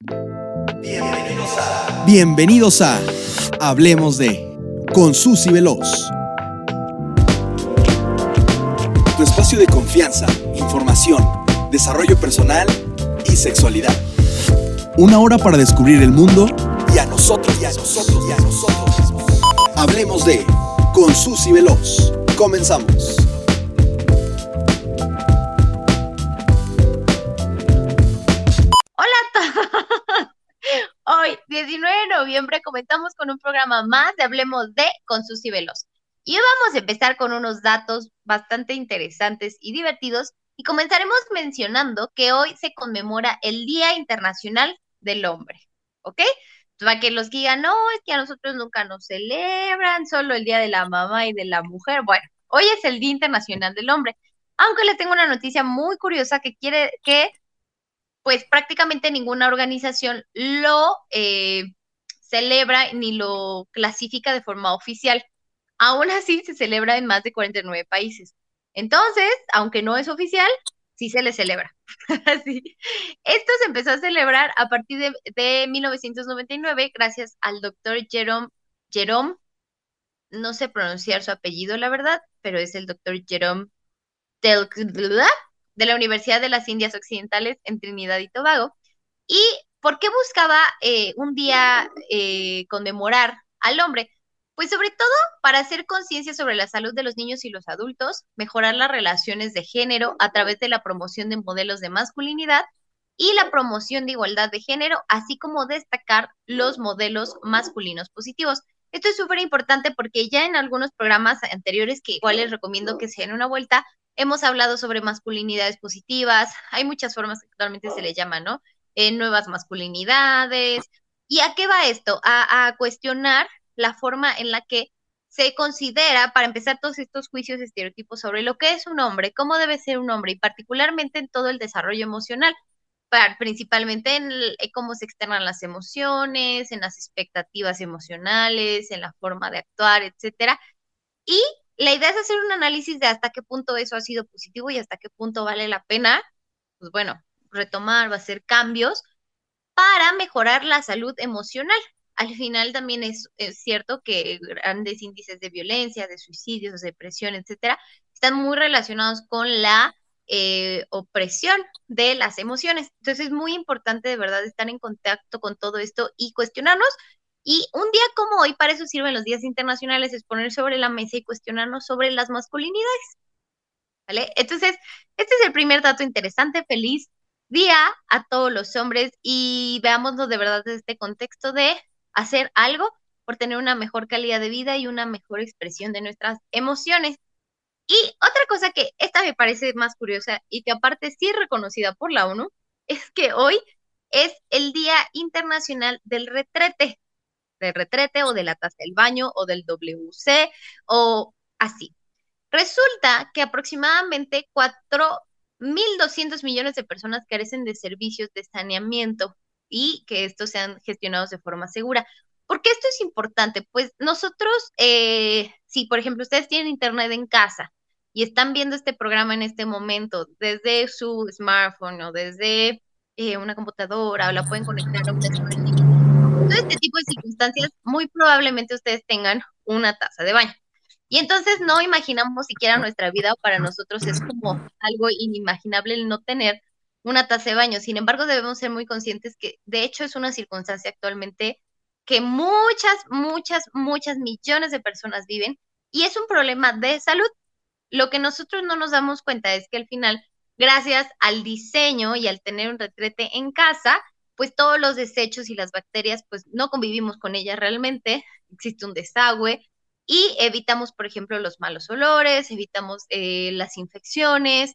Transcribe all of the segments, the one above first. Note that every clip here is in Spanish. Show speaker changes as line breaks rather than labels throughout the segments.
Bienvenidos a, Bienvenidos a Hablemos de con Susy Veloz. Tu espacio de confianza, información, desarrollo personal y sexualidad. Una hora para descubrir el mundo y a nosotros y a nosotros y a nosotros Hablemos de con Susy Veloz. Comenzamos.
Noviembre, comenzamos con un programa más de Hablemos de con Susy Veloz. Y hoy vamos a empezar con unos datos bastante interesantes y divertidos y comenzaremos mencionando que hoy se conmemora el Día Internacional del Hombre, ¿ok? Para que los digan, no, es que a nosotros nunca nos celebran, solo el Día de la Mamá y de la Mujer. Bueno, hoy es el Día Internacional del Hombre. Aunque les tengo una noticia muy curiosa que quiere que pues prácticamente ninguna organización lo eh, celebra ni lo clasifica de forma oficial. Aún así, se celebra en más de 49 países. Entonces, aunque no es oficial, sí se le celebra. Esto se empezó a celebrar a partir de, de 1999 gracias al doctor Jerome, Jerome, no sé pronunciar su apellido, la verdad, pero es el doctor Jerome Del de la Universidad de las Indias Occidentales en Trinidad y Tobago. ¿Y por qué buscaba eh, un día eh, conmemorar al hombre? Pues sobre todo para hacer conciencia sobre la salud de los niños y los adultos, mejorar las relaciones de género a través de la promoción de modelos de masculinidad y la promoción de igualdad de género, así como destacar los modelos masculinos positivos. Esto es súper importante porque ya en algunos programas anteriores, que igual les recomiendo que se den una vuelta, Hemos hablado sobre masculinidades positivas, hay muchas formas que actualmente se le llama, ¿no? Eh, nuevas masculinidades. ¿Y a qué va esto? A, cuestionar la forma en la que se considera, para empezar, todos estos juicios estereotipos sobre lo que es un hombre, cómo debe ser un hombre, y particularmente en todo el desarrollo emocional, principalmente en, en cómo se externan las emociones, en las expectativas emocionales, en la forma de actuar, etcétera. Y la idea es hacer un análisis de hasta qué punto eso ha sido positivo y hasta qué punto vale la pena, pues bueno, retomar o hacer cambios para mejorar la salud emocional. Al final también es, cierto que grandes índices de violencia, de suicidios, de depresión, etcétera, están muy relacionados con la eh, opresión de las emociones. Entonces es muy importante de verdad estar en contacto con todo esto y cuestionarnos y un día como hoy, para eso sirven los días internacionales, es poner sobre la mesa y cuestionarnos sobre las masculinidades. ¿Vale? Entonces, este es el primer dato interesante. Feliz día a todos los hombres y veámoslo de verdad desde este contexto de hacer algo por tener una mejor calidad de vida y una mejor expresión de nuestras emociones. Y otra cosa que esta me parece más curiosa y que aparte sí reconocida por la ONU, es que hoy es el Día Internacional del Retrete del retrete o de la taza del baño o del WC o así. Resulta que aproximadamente 4.200 millones de personas carecen de servicios de saneamiento y que estos sean gestionados de forma segura. ¿Por qué esto es importante? Pues nosotros, eh, si por ejemplo ustedes tienen internet en casa y están viendo este programa en este momento desde su smartphone o desde eh, una computadora o la pueden conectar a un todo este tipo de circunstancias, muy probablemente ustedes tengan una taza de baño. Y entonces no imaginamos siquiera nuestra vida, o para nosotros es como algo inimaginable el no tener una taza de baño. Sin embargo, debemos ser muy conscientes que de hecho es una circunstancia actualmente que muchas, muchas, muchas millones de personas viven y es un problema de salud. Lo que nosotros no nos damos cuenta es que al final, gracias al diseño y al tener un retrete en casa, pues todos los desechos y las bacterias, pues no convivimos con ellas realmente, existe un desagüe y evitamos, por ejemplo, los malos olores, evitamos eh, las infecciones,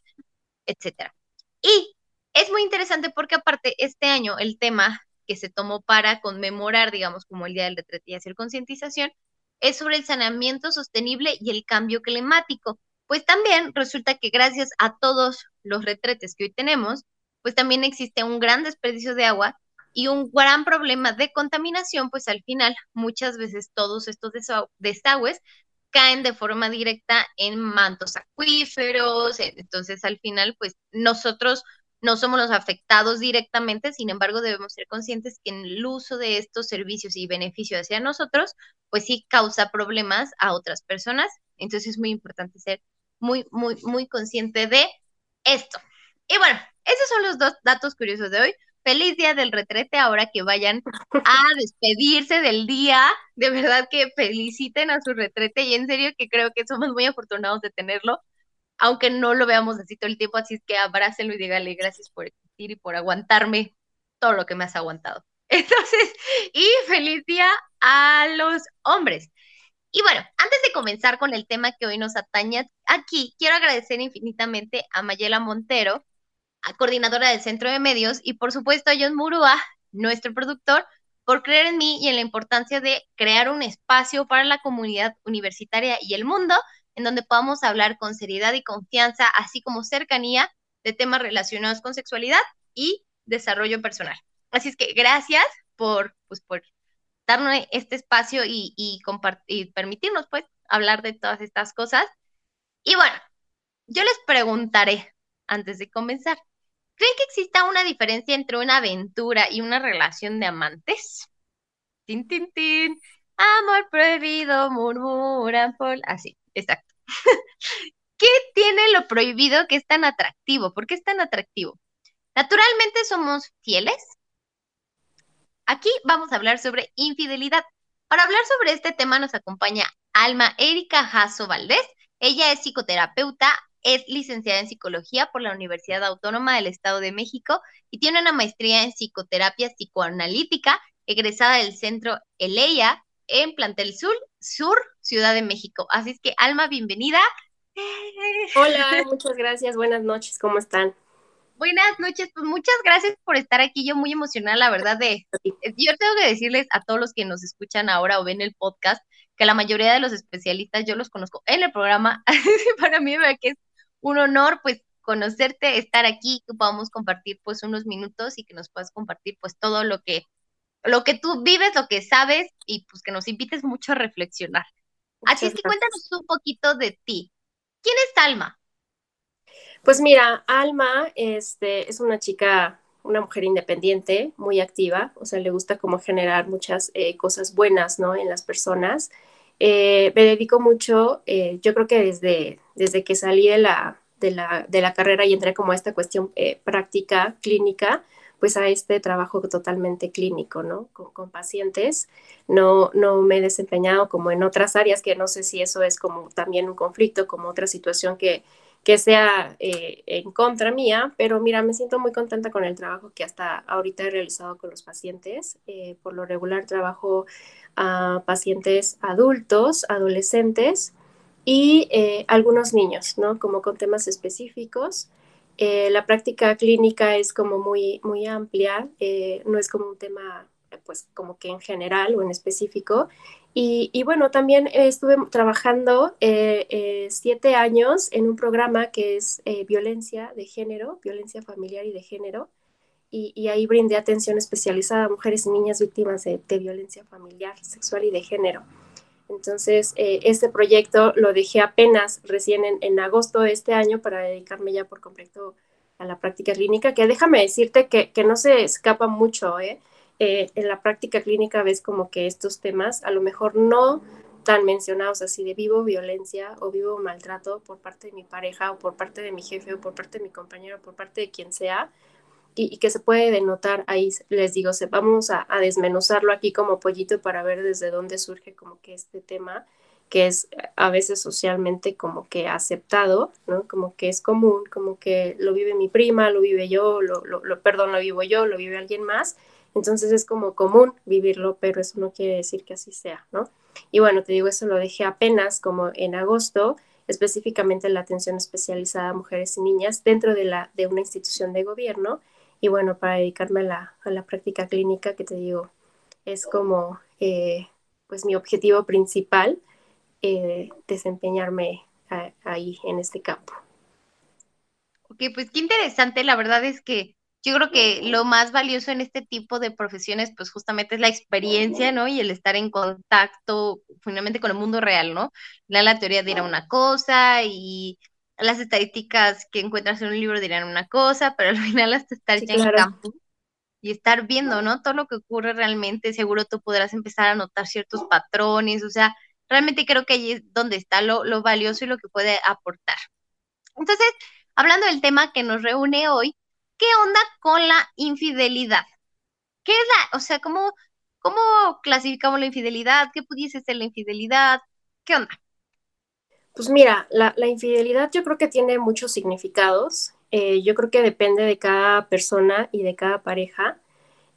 etcétera. Y es muy interesante porque aparte este año el tema que se tomó para conmemorar, digamos, como el Día del Retrete y hacer concientización, es sobre el saneamiento sostenible y el cambio climático. Pues también resulta que gracias a todos los retretes que hoy tenemos, pues también existe un gran desperdicio de agua y un gran problema de contaminación, pues al final muchas veces todos estos desagües caen de forma directa en mantos acuíferos, entonces al final pues nosotros no somos los afectados directamente, sin embargo debemos ser conscientes que en el uso de estos servicios y beneficios hacia nosotros, pues sí causa problemas a otras personas. Entonces es muy importante ser muy, muy, muy consciente de esto. Y bueno, esos son los dos datos curiosos de hoy. Feliz día del retrete ahora que vayan a despedirse del día. De verdad que feliciten a su retrete y en serio que creo que somos muy afortunados de tenerlo aunque no lo veamos así todo el tiempo, así es que abrácenlo y dígale gracias por existir y por aguantarme todo lo que me has aguantado. Entonces, y feliz día a los hombres. Y bueno, antes de comenzar con el tema que hoy nos atañe aquí, quiero agradecer infinitamente a Mayela Montero, coordinadora del Centro de Medios, y por supuesto a John Murúa, nuestro productor, por creer en mí y en la importancia de crear un espacio para la comunidad universitaria y el mundo en donde podamos hablar con seriedad y confianza, así como cercanía de temas relacionados con sexualidad y desarrollo personal. Así es que gracias por, pues, por darnos este espacio y, y, y permitirnos pues hablar de todas estas cosas. Y bueno, yo les preguntaré antes de comenzar, ¿creen que exista una diferencia entre una aventura y una relación de amantes? Tin, tin, tin. Amor prohibido, murmuran por... Así, exacto. ¿Qué tiene lo prohibido que es tan atractivo? ¿Por qué es tan atractivo? Naturalmente somos fieles. Aquí vamos a hablar sobre infidelidad. Para hablar sobre este tema nos acompaña Alma Erika Jasso Valdés. Ella es psicoterapeuta, es licenciada en psicología por la Universidad Autónoma del Estado de México y tiene una maestría en psicoterapia psicoanalítica, egresada del centro ELEIA en Plantel Sur, Sur, Ciudad de México. Así es que, Alma, bienvenida.
Hola, muchas gracias, buenas noches, ¿cómo están?
Buenas noches, pues muchas gracias por estar aquí. Yo muy emocionada, la verdad, de... Yo tengo que decirles a todos los que nos escuchan ahora o ven el podcast que la mayoría de los especialistas yo los conozco en el programa. Para mí me que es un honor, pues, conocerte, estar aquí, que podamos compartir, pues, unos minutos y que nos puedas compartir, pues, todo lo que lo que tú vives, lo que sabes y pues que nos invites mucho a reflexionar. Así es que cuéntanos un poquito de ti. ¿Quién es Alma?
Pues mira, Alma este, es una chica, una mujer independiente, muy activa, o sea, le gusta como generar muchas eh, cosas buenas, ¿no? En las personas. Eh, me dedico mucho, eh, yo creo que desde, desde que salí de la, de la, de la carrera y entré como a esta cuestión práctica, clínica, pues a este trabajo totalmente clínico, ¿no? Con, pacientes. No, no me he desempeñado como en otras áreas, que no sé si eso es como también un conflicto, como otra situación que, que sea eh, en contra mía, pero mira, me siento muy contenta con el trabajo que hasta ahorita he realizado con los pacientes. Eh, por lo regular trabajo a pacientes adultos, adolescentes y eh, algunos niños, ¿no? Como con temas específicos. Eh, la práctica clínica es como muy, muy amplia, eh, no es como un tema pues como que en general o en específico. Y, bueno, también estuve trabajando siete años en un programa que es violencia de género, violencia familiar y de género. Y, ahí brindé atención especializada a mujeres y niñas víctimas de violencia familiar, sexual y de género. Entonces, eh, este proyecto lo dejé apenas recién en, agosto de este año para dedicarme ya por completo a la práctica clínica, que déjame decirte que, no se escapa mucho, ¿eh? ¿eh? En la práctica clínica ves como que estos temas, a lo mejor no tan mencionados así de vivo violencia o vivo maltrato por parte de mi pareja o por parte de mi jefe o por parte de mi compañero o por parte de quien sea, y, que se puede denotar ahí, les digo, se, vamos a, desmenuzarlo aquí como pollito para ver desde dónde surge como que este tema que es a veces socialmente como que aceptado, ¿no? Como que es común, como que lo vive mi prima, lo vive yo, lo, lo, lo, perdón, lo vivo yo, lo vive alguien más, entonces es como común vivirlo, pero eso no quiere decir que así sea, ¿no? Y bueno, te digo, eso lo dejé apenas como en agosto, específicamente la atención especializada a mujeres y niñas dentro de, la, de una institución de gobierno, y bueno, para dedicarme a la, práctica clínica, que te digo, es como eh, pues mi objetivo principal, eh, desempeñarme ahí en este campo.
Ok, pues qué interesante, la verdad es que yo creo que lo más valioso en este tipo de profesiones, pues justamente es la experiencia, ¿no? Y el estar en contacto finalmente con el mundo real, ¿no? La, la teoría dirá una cosa y las estadísticas que encuentras en un libro dirán una cosa, pero al final hasta estar ya en campo y estar viendo, ¿no? Todo lo que ocurre realmente, seguro tú podrás empezar a notar ciertos patrones, o sea, realmente creo que ahí es donde está lo, lo valioso y lo que puede aportar. Entonces, hablando del tema que nos reúne hoy, ¿qué onda con la infidelidad? ¿Qué es la, o sea, cómo, cómo clasificamos la infidelidad? ¿Qué pudiese ser la infidelidad? ¿Qué onda?
Pues mira, la, infidelidad yo creo que tiene muchos significados. Eh, yo creo que depende de cada persona y de cada pareja.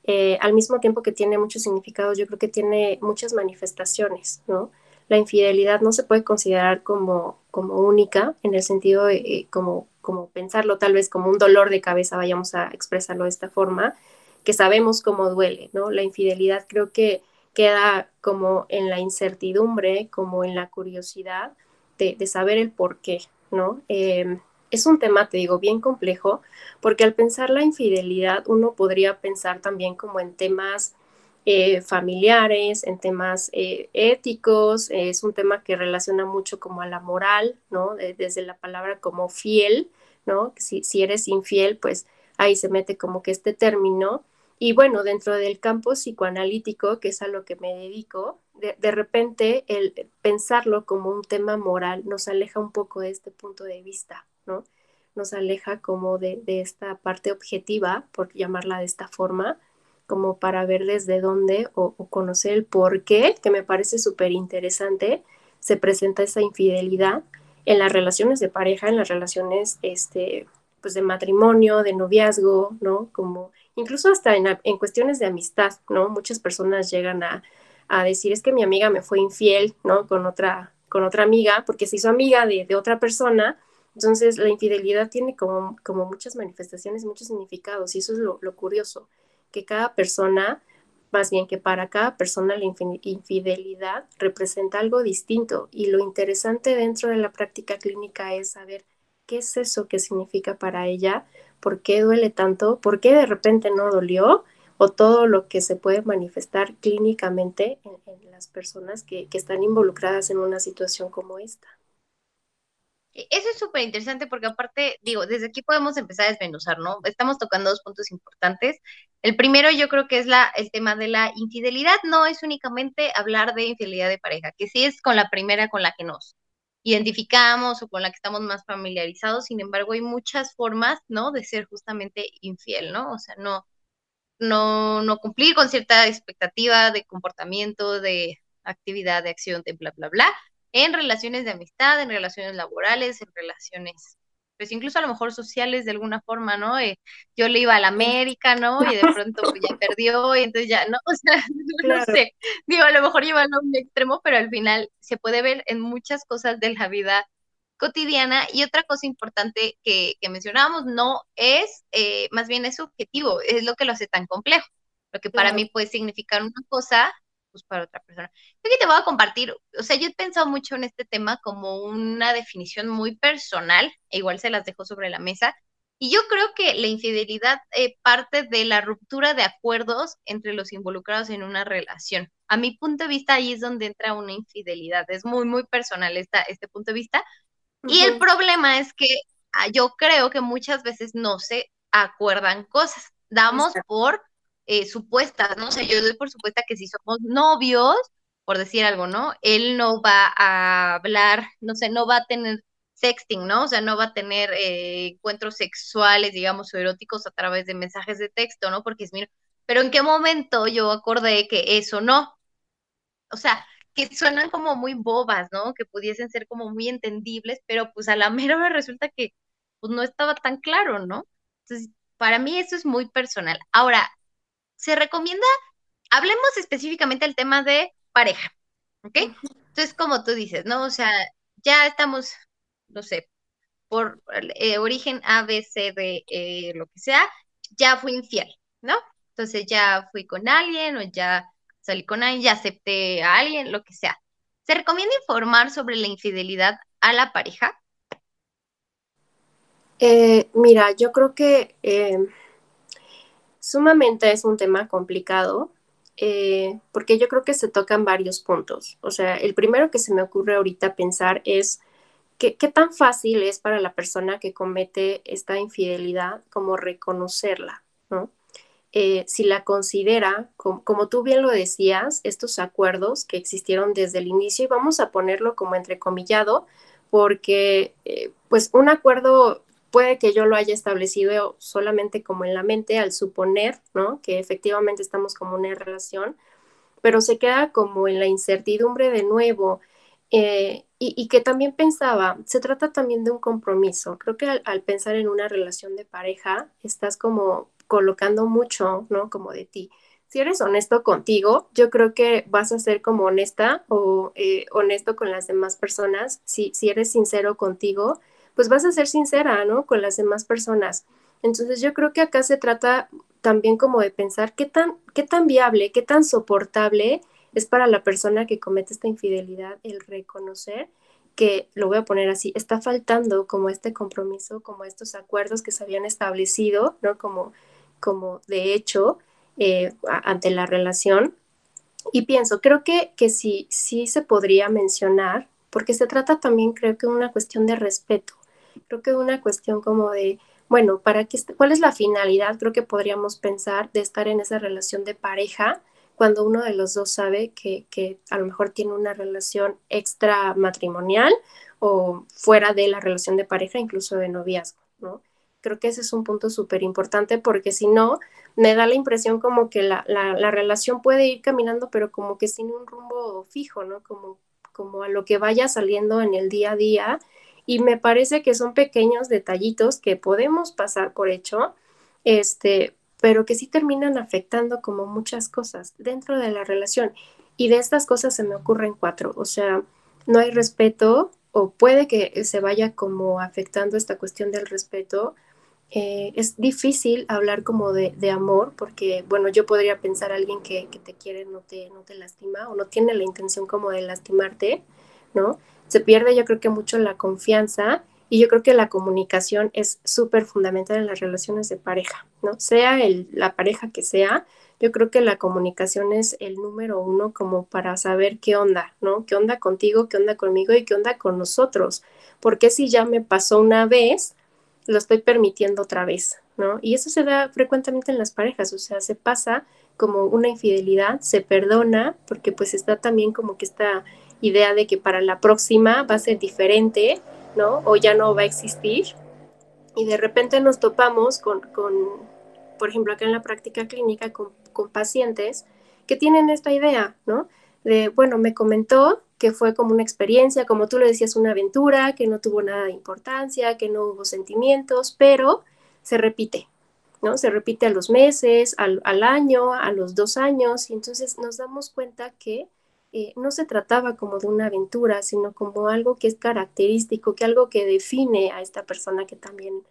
Eh, al mismo tiempo que tiene muchos significados, yo creo que tiene muchas manifestaciones, ¿no? La infidelidad no se puede considerar como, como única en el sentido de eh, como, como pensarlo tal vez como un dolor de cabeza, vayamos a expresarlo de esta forma, que sabemos cómo duele, ¿no? La infidelidad creo que queda como en la incertidumbre, como en la curiosidad de, saber el por qué, ¿no? Em, es un tema, te digo, bien complejo, porque al pensar la infidelidad uno podría pensar también como en temas eh, familiares, en temas eh, éticos, es un tema que relaciona mucho como a la moral, ¿no? desde la palabra como fiel, ¿no? Si, si eres infiel, pues ahí se mete como que este término. Y bueno, dentro del campo psicoanalítico, que es a lo que me dedico, de, repente el pensarlo como un tema moral nos aleja un poco de este punto de vista, ¿no? Nos aleja como de, esta parte objetiva, por llamarla de esta forma, como para ver desde dónde o, conocer el por qué, que me parece súper interesante, se presenta esa infidelidad en las relaciones de pareja, en las relaciones este, pues de matrimonio, de noviazgo, ¿no? Como incluso hasta en, en cuestiones de amistad, ¿no? Muchas personas llegan a, a decir es que mi amiga me fue infiel, ¿no? Con otra, con otra amiga, porque se hizo amiga de, de otra persona. Entonces, la infidelidad tiene como, como muchas manifestaciones, muchos significados, y eso es lo, lo curioso, que cada persona, más bien que para cada persona la infidelidad representa algo distinto, y lo interesante dentro de la práctica clínica es saber qué es eso que significa para ella, por qué duele tanto, por qué de repente no dolió, o todo lo que se puede manifestar clínicamente en, las personas que, están involucradas en una situación como esta.
E, eso es súper interesante porque aparte, digo, desde aquí podemos empezar a desmenuzar, ¿no? Estamos tocando dos puntos importantes. El primero yo creo que es la, el tema de la infidelidad, no es únicamente hablar de infidelidad de pareja, que sí es con la primera con la que nos identificamos o con la que estamos más familiarizados, sin embargo hay muchas formas, ¿no? De ser justamente infiel, ¿no? O sea, no, no, no cumplir con cierta expectativa de comportamiento, de actividad, de acción, de bla, bla, bla, en relaciones de amistad, en relaciones laborales, en relaciones, pues incluso a lo mejor sociales de alguna forma, ¿no? Eh, yo le iba a la América, ¿no? Y de pronto pues, ya perdió y entonces ya, ¿no? O sea, no sé, digo, a lo mejor lleva a un extremo, pero al final se puede ver en muchas cosas de la vida cotidiana. Y otra cosa importante que, que mencionábamos, no es, eh, más bien es subjetivo, es lo que lo hace tan complejo. Lo que para mí puede significar una cosa, pues para otra persona. Yo que te voy a compartir, o sea, yo he pensado mucho en este tema como una definición muy personal, e igual se las dejo sobre la mesa. Y yo creo que la infidelidad eh, parte de la ruptura de acuerdos entre los involucrados en una relación. A mi punto de vista, ahí es donde entra una infidelidad. Es muy, muy personal esta, este punto de vista, y el problema es que ah, yo creo que muchas veces no se acuerdan cosas. Damos por eh, supuestas, ¿no? O sea, yo doy por supuesta que si somos novios, por decir algo, ¿no? Él no va a hablar, no sé, no va a tener sexting, ¿no? O sea, no va a tener eh, encuentros sexuales, digamos, o eróticos a través de mensajes de texto, ¿no? Porque es, mira, pero ¿en qué momento yo acordé que eso no? O sea, que suenan como muy bobas, ¿no? Que pudiesen ser como muy entendibles, pero pues a la mera hora resulta que pues no estaba tan claro, ¿no? Entonces, para mí eso es muy personal. Ahora, se recomienda, hablemos específicamente del tema de pareja, ¿ok? Entonces, como tú dices, ¿no? O sea, ya estamos, no sé, por eh, origen A, B, C, D, e, lo que sea, ya fui infiel, ¿no? Entonces ya fui con alguien o ya salí con alguien, ya acepté a alguien, lo que sea. ¿Se recomienda informar sobre la infidelidad a la pareja?
Eh, mira, yo creo que eh, sumamente es un tema complicado eh, porque yo creo que se tocan varios puntos. O sea, el primero que se me ocurre ahorita pensar es ¿qué, tan fácil es para la persona que comete esta infidelidad como reconocerla, ¿no? Eh, si la considera, como, tú bien lo decías, estos acuerdos que existieron desde el inicio, y vamos a ponerlo como entrecomillado, porque eh, pues un acuerdo puede que yo lo haya establecido solamente como en la mente al suponer, ¿no? Que efectivamente estamos como una relación, pero se queda como en la incertidumbre de nuevo. Eh, y, que también pensaba, se trata también de un compromiso. Creo que al, pensar en una relación de pareja, estás como colocando mucho, ¿no? Como de ti. Si eres honesto contigo, yo creo que vas a ser como honesta o eh, honesto con las demás personas. Si, si eres sincero contigo, pues vas a ser sincera, ¿no? Con las demás personas. Entonces yo creo que acá se trata también como de pensar qué tan, qué tan viable, qué tan soportable es para la persona que comete esta infidelidad el reconocer que, lo voy a poner así, está faltando como este compromiso, como estos acuerdos que se habían establecido, ¿no? Como, como de hecho eh, ante la relación. Y pienso, creo que, que sí, sí se podría mencionar, porque se trata también, creo que, una cuestión de respeto creo que una cuestión como de, bueno, ¿para qué, ¿cuál es la finalidad? Creo que podríamos pensar de estar en esa relación de pareja cuando uno de los dos sabe que, que a lo mejor tiene una relación extra matrimonial o fuera de la relación de pareja, incluso de noviazgo, ¿no? Creo que ese es un punto súper importante porque si no, me da la impresión como que la, la, la, relación puede ir caminando, pero como que sin un rumbo fijo, ¿no? Como, como a lo que vaya saliendo en el día a día y me parece que son pequeños detallitos que podemos pasar por hecho, este, pero que sí terminan afectando como muchas cosas dentro de la relación. Y de estas cosas se me ocurren cuatro, o sea, no hay respeto o puede que se vaya como afectando esta cuestión del respeto. Eh, es difícil hablar como de, amor porque, bueno, yo podría pensar a alguien que, que, te quiere no te, no te lastima o no tiene la intención como de lastimarte, ¿no? Se pierde yo creo que mucho la confianza y yo creo que la comunicación es súper fundamental en las relaciones de pareja, ¿no? Sea el, la pareja que sea, yo creo que la comunicación es el número uno como para saber qué onda, ¿no? ¿Qué onda contigo, qué onda conmigo y qué onda con nosotros? Porque si ya me pasó una vez, lo estoy permitiendo otra vez, ¿no? Y eso se da frecuentemente en las parejas, o sea, se pasa como una infidelidad, se perdona, porque pues está también como que está idea de que para la próxima va a ser diferente, ¿no? O ya no va a existir. Y de repente nos topamos con, con por ejemplo, acá en la práctica clínica, con, con pacientes que tienen esta idea, ¿no? De, bueno, me comentó que fue como una experiencia, como tú le decías, una aventura, que no tuvo nada de importancia, que no hubo sentimientos, pero se repite, ¿no? Se repite a los meses, al, al año, a los dos años, y entonces nos damos cuenta que eh, no se trataba como de una aventura, sino como algo que es característico, que algo que define a esta persona que también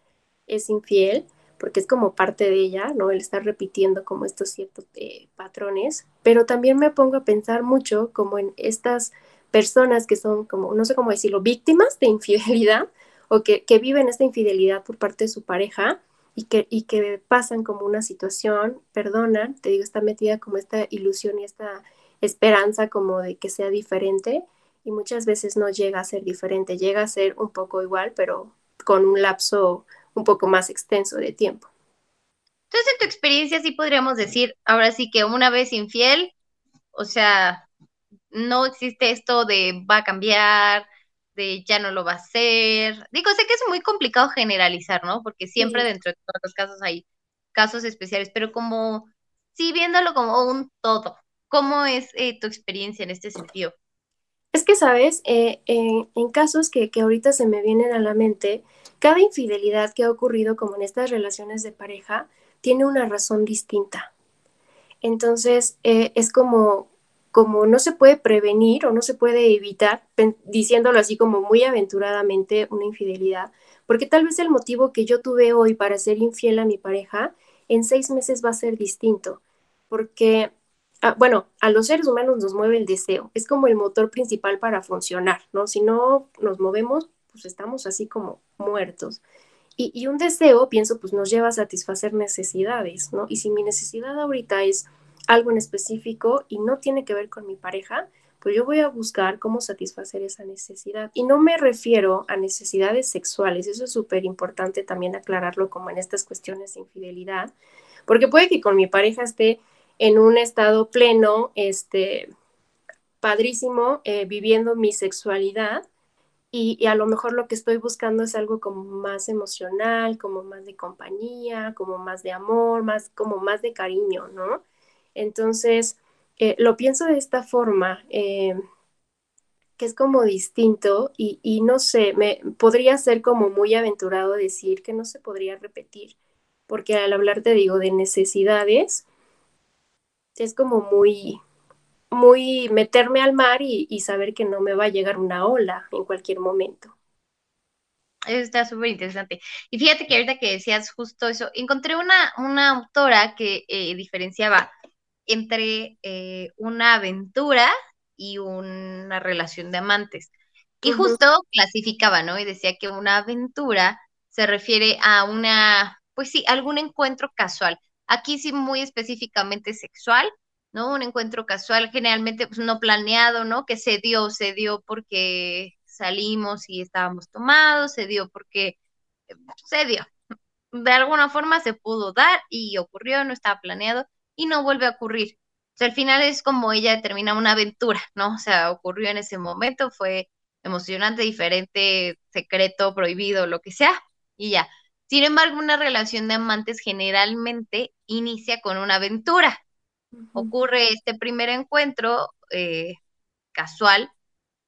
es infiel, porque es como parte de ella, ¿no? El estar repitiendo como estos ciertos eh, patrones, pero también me pongo a pensar mucho como en estas personas que son como, no sé cómo decirlo, víctimas de infidelidad o que, que viven esta infidelidad por parte de su pareja y que, y que pasan como una situación, perdonan, te digo, está metida como esta ilusión y esta esperanza como de que sea diferente y muchas veces no llega a ser diferente, llega a ser un poco igual, pero con un lapso un poco más extenso de tiempo.
Entonces, en tu experiencia sí podríamos decir, ahora sí que una vez infiel, o sea, no existe esto de va a cambiar, de ya no lo va a hacer. Digo, sé que es muy complicado generalizar, ¿no? Porque siempre dentro de todos los casos hay casos especiales, pero como, sí, viéndolo como un todo, ¿Cómo es eh, tu experiencia en este sentido?
Es que, sabes, eh, en casos que, que, ahorita se me vienen a la mente, cada infidelidad que ha ocurrido como en estas relaciones de pareja tiene una razón distinta. Entonces, eh, es como, como no se puede prevenir o no se puede evitar, diciéndolo así como muy aventuradamente, una infidelidad, porque tal vez el motivo que yo tuve hoy para ser infiel a mi pareja en seis meses va a ser distinto, porque Ah, bueno, a los seres humanos nos mueve el deseo, es como el motor principal para funcionar, ¿no? Si no nos movemos, pues estamos así como muertos. Y, y, un deseo, pienso, pues nos lleva a satisfacer necesidades, ¿no? Y si mi necesidad ahorita es algo en específico y no tiene que ver con mi pareja, pues yo voy a buscar cómo satisfacer esa necesidad. Y no me refiero a necesidades sexuales, eso es súper importante también aclararlo como en estas cuestiones de infidelidad, porque puede que con mi pareja esté en un estado pleno, este, padrísimo, eh, viviendo mi sexualidad, y, a lo mejor lo que estoy buscando es algo como más emocional, como más de compañía, como más de amor, más como más de cariño, ¿no? Entonces, eh, lo pienso de esta forma, eh, que es como distinto y, y, no sé, me podría ser como muy aventurado decir que no se podría repetir, porque al hablar te digo de necesidades, es como muy, muy meterme al mar y, saber que no me va a llegar una ola en cualquier momento.
Eso está súper interesante. Y fíjate que ahorita que decías justo eso, encontré una, una autora que eh, diferenciaba entre eh, una aventura y una relación de amantes. Y justo clasificaba, ¿no? Y decía que una aventura se refiere a una, pues sí, algún encuentro casual. Aquí sí muy específicamente sexual, ¿no? Un encuentro casual, generalmente pues, no planeado, ¿no? Que se dio, se dio porque salimos y estábamos tomados, se dio porque se dio. De alguna forma se pudo dar y ocurrió, no estaba planeado y no vuelve a ocurrir. O sea, al final es como ella termina una aventura, ¿no? O sea, ocurrió en ese momento, fue emocionante, diferente, secreto, prohibido, lo que sea, y ya. Sin embargo, una relación de amantes generalmente inicia con una aventura, ocurre este primer encuentro eh, casual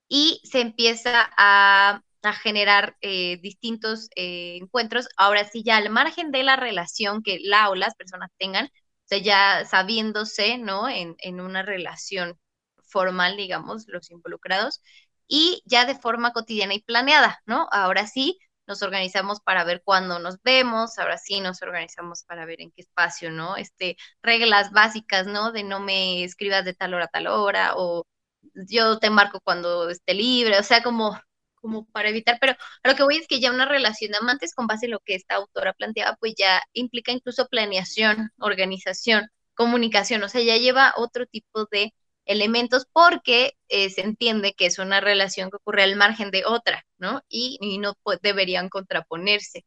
y se empieza a, generar eh, distintos eh, encuentros, ahora sí ya al margen de la relación que la o las personas tengan, o sea, ya sabiéndose, ¿no? En, en una relación formal, digamos, los involucrados, y ya de forma cotidiana y planeada, ¿no? Ahora sí, nos organizamos para ver cuándo nos vemos, ahora sí nos organizamos para ver en qué espacio, ¿no? Este, reglas básicas, ¿no? De no me escribas de tal hora a tal hora, o yo te marco cuando esté libre, o sea, como, como para evitar, pero a lo que voy es que ya una relación de amantes con base en lo que esta autora planteaba, pues ya implica incluso planeación, organización, comunicación, o sea, ya lleva otro tipo de elementos porque eh, se entiende que es una relación que ocurre al margen de otra, ¿no? Y, no deberían contraponerse.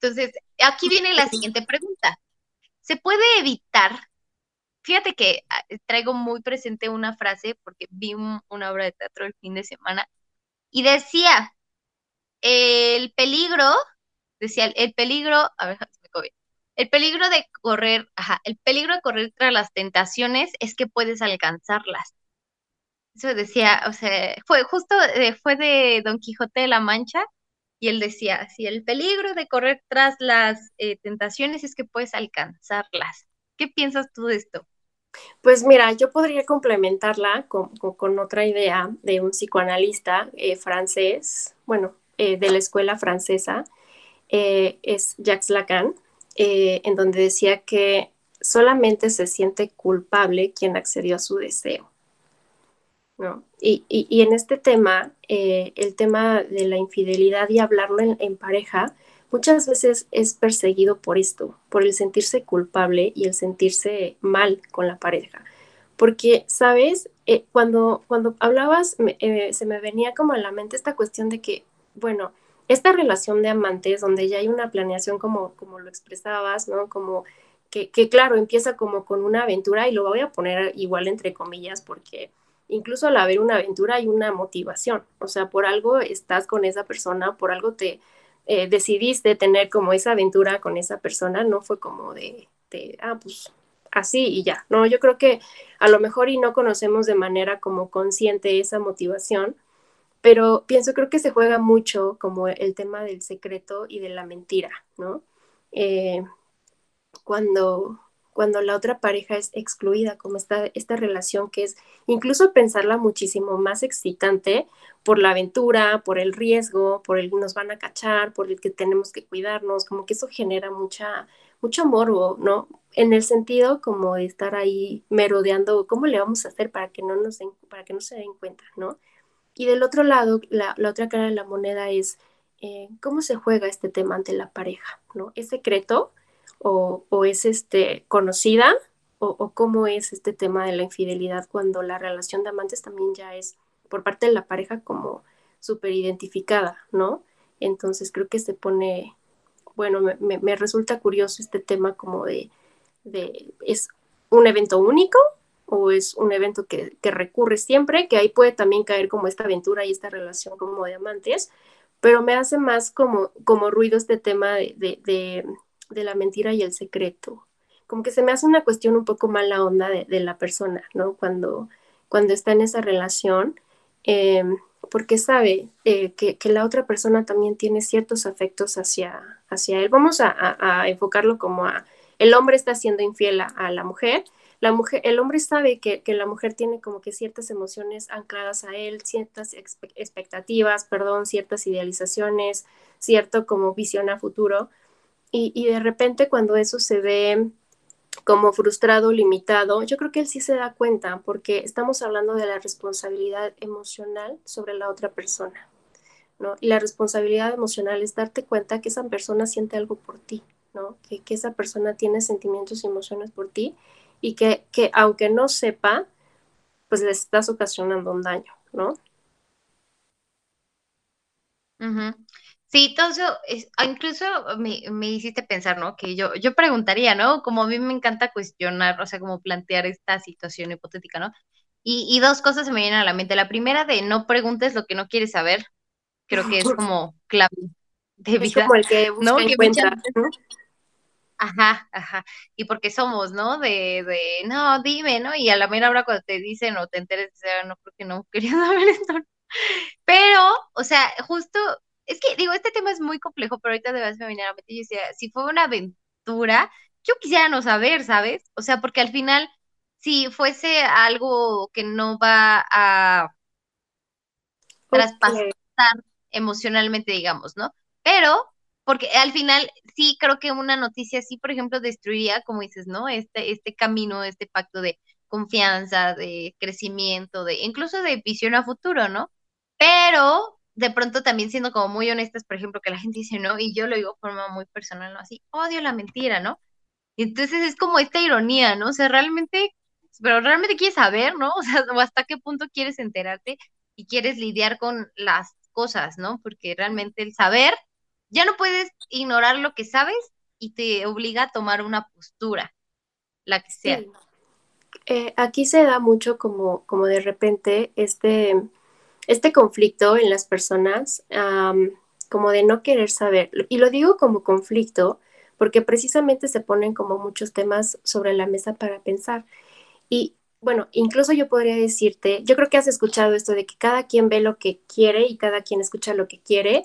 Entonces, aquí viene la siguiente pregunta. ¿Se puede evitar? Fíjate que ah, traigo muy presente una frase porque vi una obra de teatro el fin de semana y decía, el peligro, decía, el peligro, a ver, se me bien, el peligro de correr, ajá, el peligro de correr tras las tentaciones es que puedes alcanzarlas. Eso decía, o sea, fue justo, eh, fue de Don Quijote de la Mancha, y él decía, si el peligro de correr tras las eh, tentaciones es que puedes alcanzarlas. ¿Qué piensas tú de esto?
Pues mira, yo podría complementarla con, otra idea de un psicoanalista eh, francés, bueno, de la escuela francesa, es Jacques Lacan, eh, en donde decía que solamente se siente culpable quien accedió a su deseo. ¿No? Y, en este tema, eh, el tema de la infidelidad y hablarlo en, pareja, muchas veces es perseguido por esto, por el sentirse culpable y el sentirse mal con la pareja. Porque, ¿sabes? Eh, cuando, cuando hablabas, se me venía como a la mente esta cuestión de que, bueno, esta relación de amantes donde ya hay una planeación como, como lo expresabas, ¿no? Como que, claro, empieza como con una aventura y lo voy a poner igual entre comillas porque incluso al haber una aventura hay una motivación, o sea, por algo estás con esa persona, por algo te eh, decidiste tener como esa aventura con esa persona, no fue como de, de, ah, pues así y ya, no, yo creo que a lo mejor y no conocemos de manera como consciente esa motivación, pero pienso, creo que se juega mucho como el tema del secreto y de la mentira, ¿no? Eh, cuando, cuando la otra pareja es excluida, como esta, esta relación que es incluso pensarla muchísimo más excitante por la aventura, por el riesgo, por el nos van a cachar, por el que tenemos que cuidarnos, como que eso genera mucha, mucho morbo, ¿no? En el sentido como de estar ahí merodeando, ¿cómo le vamos a hacer para que no nos para que no se den cuenta, ¿no? Y del otro lado, la, otra cara de la moneda es eh, cómo se juega este tema ante la pareja, ¿no? ¿Es secreto o, es este, conocida o, cómo es este tema de la infidelidad cuando la relación de amantes también ya es por parte de la pareja como súper identificada, ¿no? Entonces creo que se pone, bueno, me, resulta curioso este tema como de, de, ¿es un evento único o es un evento que, que, recurre siempre? Que ahí puede también caer como esta aventura y esta relación como de amantes, pero me hace más como, como ruido este tema de la mentira y el secreto como que se me hace una cuestión un poco mala onda de, la persona, ¿no? Cuando, cuando está en esa relación, em, porque sabe eh, que, la otra persona también tiene ciertos afectos hacia, hacia él. Vamos a, enfocarlo como a, el hombre está siendo infiel a, la mujer, la mujer, el hombre sabe que, que, la mujer tiene como que ciertas emociones ancladas a él, ciertas expectativas, perdón, ciertas idealizaciones, cierto como visión a futuro. Y, y de repente cuando eso se ve como frustrado, limitado, yo creo que él sí se da cuenta porque estamos hablando de la responsabilidad emocional sobre la otra persona, ¿no? Y la responsabilidad emocional es darte cuenta que esa persona siente algo por ti, ¿no? Que, esa persona tiene sentimientos y emociones por ti y que, que aunque no sepa, pues le estás ocasionando un daño, ¿no?
Sí, entonces, ah, incluso me, me, hiciste pensar, ¿no? Que yo, yo preguntaría, ¿no? Como a mí me encanta cuestionar, o sea, como plantear esta situación hipotética, ¿no? Y, y dos cosas se me vienen a la mente. La primera de no preguntes lo que no quieres saber, creo que es como clave de vida.
Es como el que busca
¿no?
encuentra.
Ajá, ajá. Y porque somos, ¿no? De, de, no, dime, ¿no? Y a la mera hora cuando te dicen o te enteres, no creo que no quería saber esto. Pero, o sea, justo es que digo, este tema es muy complejo, pero ahorita de verdad me venía a la mente y decía, si fue una aventura, yo quisiera no saber, ¿sabes? O sea, porque al final, si fuese algo que no va a traspasar emocionalmente, digamos, ¿no? Pero, porque al final sí creo que una noticia así, por ejemplo, destruiría, como dices, ¿no? Este, este camino, este pacto de confianza, de crecimiento, de incluso de visión a futuro, ¿no? Pero de pronto también siendo como muy honestas, por ejemplo, que la gente dice, ¿no? Y yo lo digo de forma muy personal, ¿no? Así, odio la mentira, ¿no? Entonces es como esta ironía, ¿no? O sea, realmente, pero realmente quieres saber, ¿no? O sea, o hasta qué punto quieres enterarte y quieres lidiar con las cosas, ¿no? Porque realmente el saber, ya no puedes ignorar lo que sabes y te obliga a tomar una postura, la que sea.
Eh, aquí se da mucho como, como de repente este este conflicto en las personas, como de no querer saber, y lo digo como conflicto porque precisamente se ponen como muchos temas sobre la mesa para pensar. Y bueno, incluso yo podría decirte, yo creo que has escuchado esto de que cada quien ve lo que quiere y cada quien escucha lo que quiere,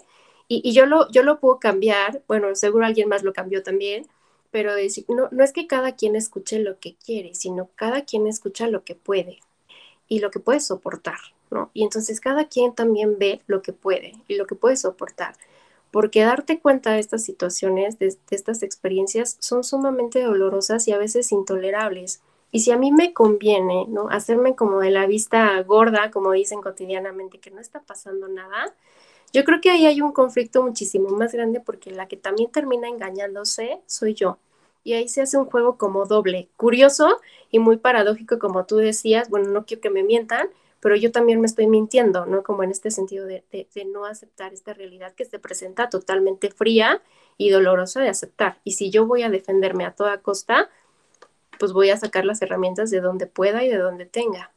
y, yo, lo, yo lo puedo cambiar, bueno, seguro alguien más lo cambió también, pero decir, no, no es que cada quien escuche lo que quiere, sino cada quien escucha lo que puede y lo que puede soportar. Y entonces cada quien también ve lo que puede y lo que puede soportar, porque darte cuenta de estas situaciones, de, estas experiencias, son sumamente dolorosas y a veces intolerables. Y si a mí me conviene, ¿no? Hacerme como de la vista gorda, como dicen cotidianamente, que no está pasando nada, yo creo que ahí hay un conflicto muchísimo más grande porque la que también termina engañándose soy yo. Y ahí se hace un juego como doble, curioso y muy paradójico, como tú decías, bueno, no quiero que me mientan, pero yo también me estoy mintiendo, ¿no? Como en este sentido de, no aceptar esta realidad que se presenta totalmente fría y dolorosa de aceptar. Y si yo voy a defenderme a toda costa, pues voy a sacar las herramientas de donde pueda y de donde tenga.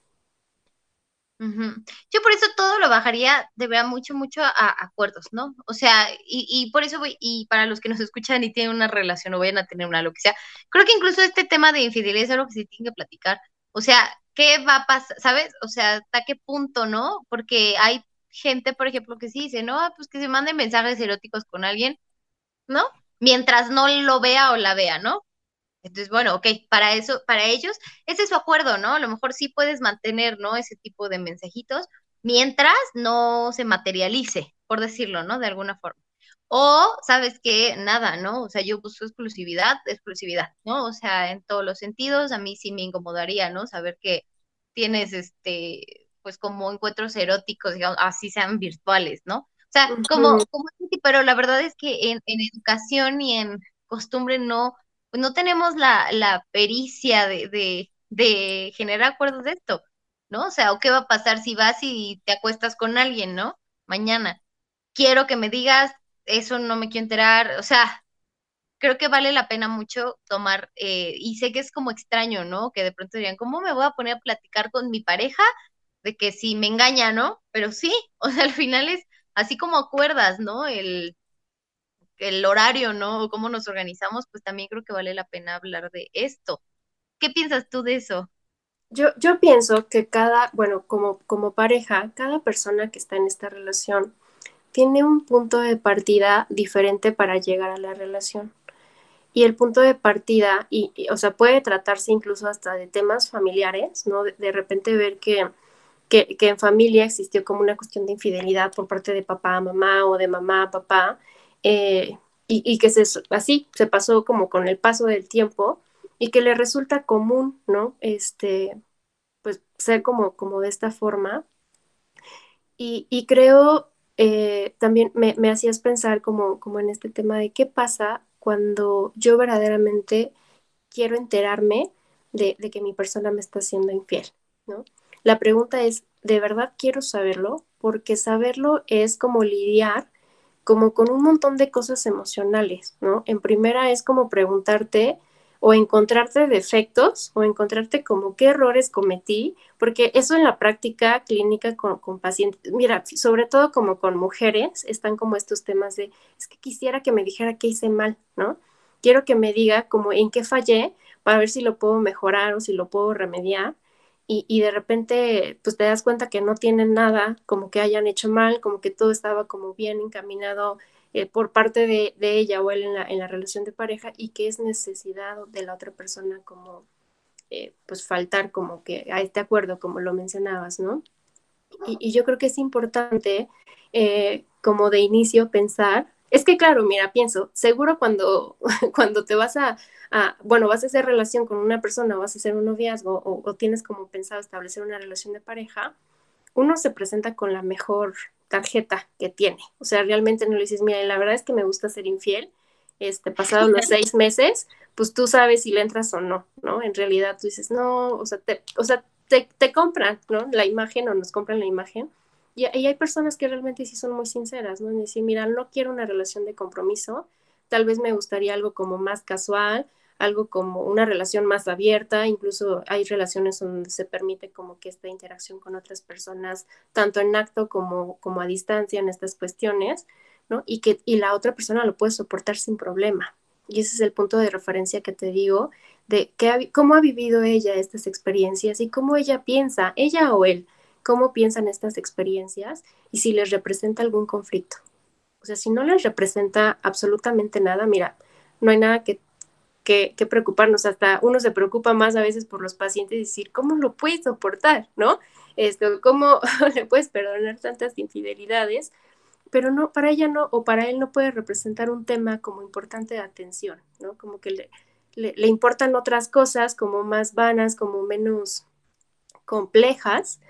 Yo por eso todo lo bajaría de verdad mucho, mucho a, acuerdos, ¿no? O sea, y, y, por eso voy, y para los que nos escuchan y tienen una relación o vayan a tener una, lo que sea, creo que incluso este tema de infidelidad es algo que se tiene que platicar. O sea, ¿qué va a pasar? ¿Sabes? O sea, ¿hasta qué punto, no? Porque hay gente, por ejemplo, que sí dice, no, pues que se manden mensajes eróticos con alguien, ¿no? Mientras no lo vea o la vea, ¿no? Entonces, bueno, ok, para eso, para ellos, ese es su acuerdo, ¿no? A lo mejor sí puedes mantener, ¿no? Ese tipo de mensajitos mientras no se materialice, por decirlo, ¿no? De alguna forma. O, ¿sabes qué? Nada, ¿no? O sea, yo busco exclusividad, exclusividad, ¿no? O sea, en todos los sentidos, a mí sí me incomodaría, ¿no? Saber que tienes, este, pues como encuentros eróticos, digamos, así sean virtuales, ¿no? O sea, como, como, pero la verdad es que en, en educación y en costumbre no, pues no tenemos la, la pericia de, de, de generar acuerdos de esto, ¿no? O sea, ¿o qué va a pasar si vas y te acuestas con alguien, ¿no? Mañana. Quiero que me digas, eso no me quiero enterar, o sea, creo que vale la pena mucho tomar, eh, y sé que es como extraño, ¿no? Que de pronto dirían, ¿cómo me voy a poner a platicar con mi pareja de que si me engaña, ¿no? Pero sí, o sea, al final es así como acuerdas, ¿no? El, el horario, ¿no? O cómo nos organizamos, pues también creo que vale la pena hablar de esto. ¿Qué piensas tú de eso?
Yo, yo pienso que cada, bueno, como, como pareja, cada persona que está en esta relación tiene un punto de partida diferente para llegar a la relación. Y el punto de partida, y, o sea, puede tratarse incluso hasta de temas familiares, ¿no? De, repente ver que, que, que, en familia existió como una cuestión de infidelidad por parte de papá a mamá o de mamá a papá, eh, y, que se, así se pasó como con el paso del tiempo y que le resulta común, ¿no? Este, pues ser como, como de esta forma. Y, y creo eh, también me, me, hacías pensar como, como en este tema de qué pasa cuando yo verdaderamente quiero enterarme de, que mi persona me está haciendo infiel, ¿no? La pregunta es, ¿de verdad quiero saberlo? Porque saberlo es como lidiar como con un montón de cosas emocionales, ¿no? En primera es como preguntarte o encontrarte defectos o encontrarte como qué errores cometí, porque eso en la práctica clínica con, pacientes, mira, sobre todo como con mujeres, están como estos temas de, es que quisiera que me dijera qué hice mal, ¿no? Quiero que me diga como en qué fallé para ver si lo puedo mejorar o si lo puedo remediar y, de repente pues te das cuenta que no tienen nada, como que hayan hecho mal, como que todo estaba como bien encaminado eh, por parte de, ella o él en la, relación de pareja y que es necesidad de la otra persona como eh, pues faltar como que a este acuerdo, como lo mencionabas, ¿no? Y, yo creo que es importante eh, como de inicio pensar es que claro, mira, pienso, seguro cuando, cuando te vas a, bueno, vas a hacer relación con una persona, vas a hacer un noviazgo o, tienes como pensado establecer una relación de pareja, uno se presenta con la mejor tarjeta que tiene. O sea, realmente no le dices, mira, la verdad es que me gusta ser infiel, este, pasados los seis meses, pues tú sabes si le entras o no, ¿no? En realidad tú dices, no, o sea, te, o sea, te, te compran, ¿no? La imagen o nos compran la imagen y, hay personas que realmente sí son muy sinceras, ¿no? En decir, mira, no quiero una relación de compromiso, tal vez me gustaría algo como más casual, algo como una relación más abierta, incluso hay relaciones donde se permite como que esta interacción con otras personas, tanto en acto como, como a distancia en estas cuestiones, ¿no? Y que y la otra persona lo puede soportar sin problema. Y ese es el punto de referencia que te digo, de que, cómo ha vivido ella estas experiencias y cómo ella piensa, ella o él, cómo piensan estas experiencias y si les representa algún conflicto. O sea, si no les representa absolutamente nada, mira, no hay nada que, que, preocuparnos, hasta uno se preocupa más a veces por los pacientes y decir, ¿cómo lo puedes soportar? ¿No? Esto, ¿Cómo le puedes perdonar tantas infidelidades? Pero no, para ella no, o para él no puede representar un tema como importante de atención, ¿no? Como que le, le, le importan otras cosas como más vanas, como menos complejas,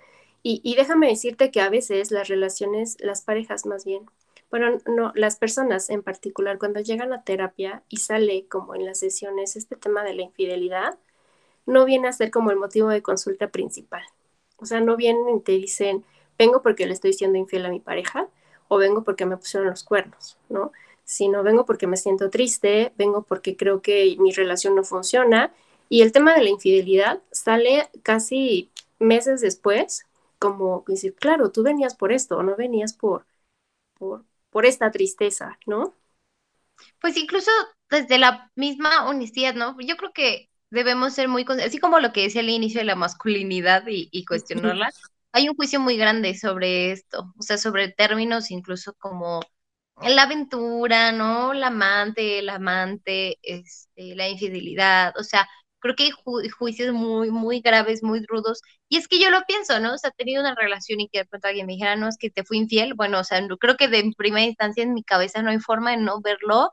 y, déjame decirte que a veces las relaciones, las parejas más bien, bueno, no, las personas en particular, cuando llegan a terapia y sale como en las sesiones este tema de la infidelidad, no viene a ser como el motivo de consulta principal. O sea, no vienen y te dicen, vengo porque le estoy siendo infiel a mi pareja o vengo porque me pusieron los cuernos, ¿no? Sino vengo porque me siento triste, vengo porque creo que mi relación no funciona. Y el tema de la infidelidad sale casi meses después como decir, claro, tú venías por esto, no venías por, por esta tristeza, ¿no?
Pues incluso desde la misma honestidad, ¿no? Yo creo que debemos ser muy, así como lo que decía al inicio de la masculinidad y, y cuestionarla, hay un juicio muy grande sobre esto, o sea, sobre términos incluso como la aventura, ¿no? La amante, el amante, este, la infidelidad, o sea, creo que hay juicios muy, muy graves, muy rudos. Y es que yo lo pienso, ¿no? O sea, tenido una relación y que de pronto alguien me dijera, no, es que te fui infiel. Bueno, o sea, creo que de primera instancia en mi cabeza no hay forma de no verlo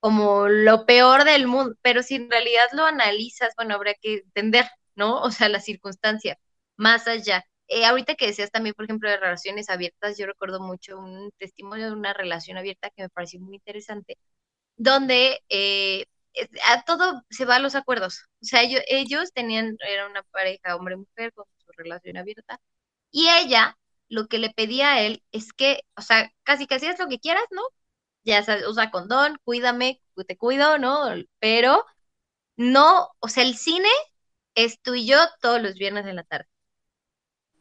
como lo peor del mundo. Pero si en realidad lo analizas, bueno, habría que entender, ¿no? O sea, la circunstancia, más allá. Eh, ahorita que decías también, por ejemplo, de relaciones abiertas, yo recuerdo mucho un testimonio de una relación abierta que me pareció muy interesante, donde eh, a todo se va a los acuerdos. O sea, ellos, tenían, era una pareja hombre-mujer con su relación abierta, y ella lo que le pedía a él es que, o sea, casi casi es lo que quieras, ¿no? Ya sabes, usa condón, cuídame, te cuido, ¿no? Pero no, o sea, el cine es tú y yo todos los viernes de la tarde.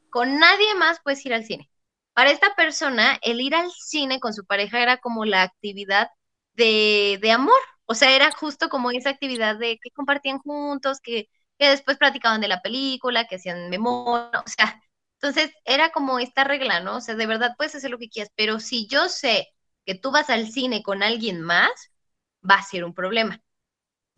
Con nadie más puedes ir al cine. Para esta persona, el ir al cine con su pareja era como la actividad de, de amor. O sea, era justo como esa actividad de que compartían juntos, que, que después platicaban de la película, que hacían memoria, o sea, entonces era como esta regla, ¿no? O sea, de verdad puedes hacer lo que quieras, pero si yo sé que tú vas al cine con alguien más, va a ser un problema.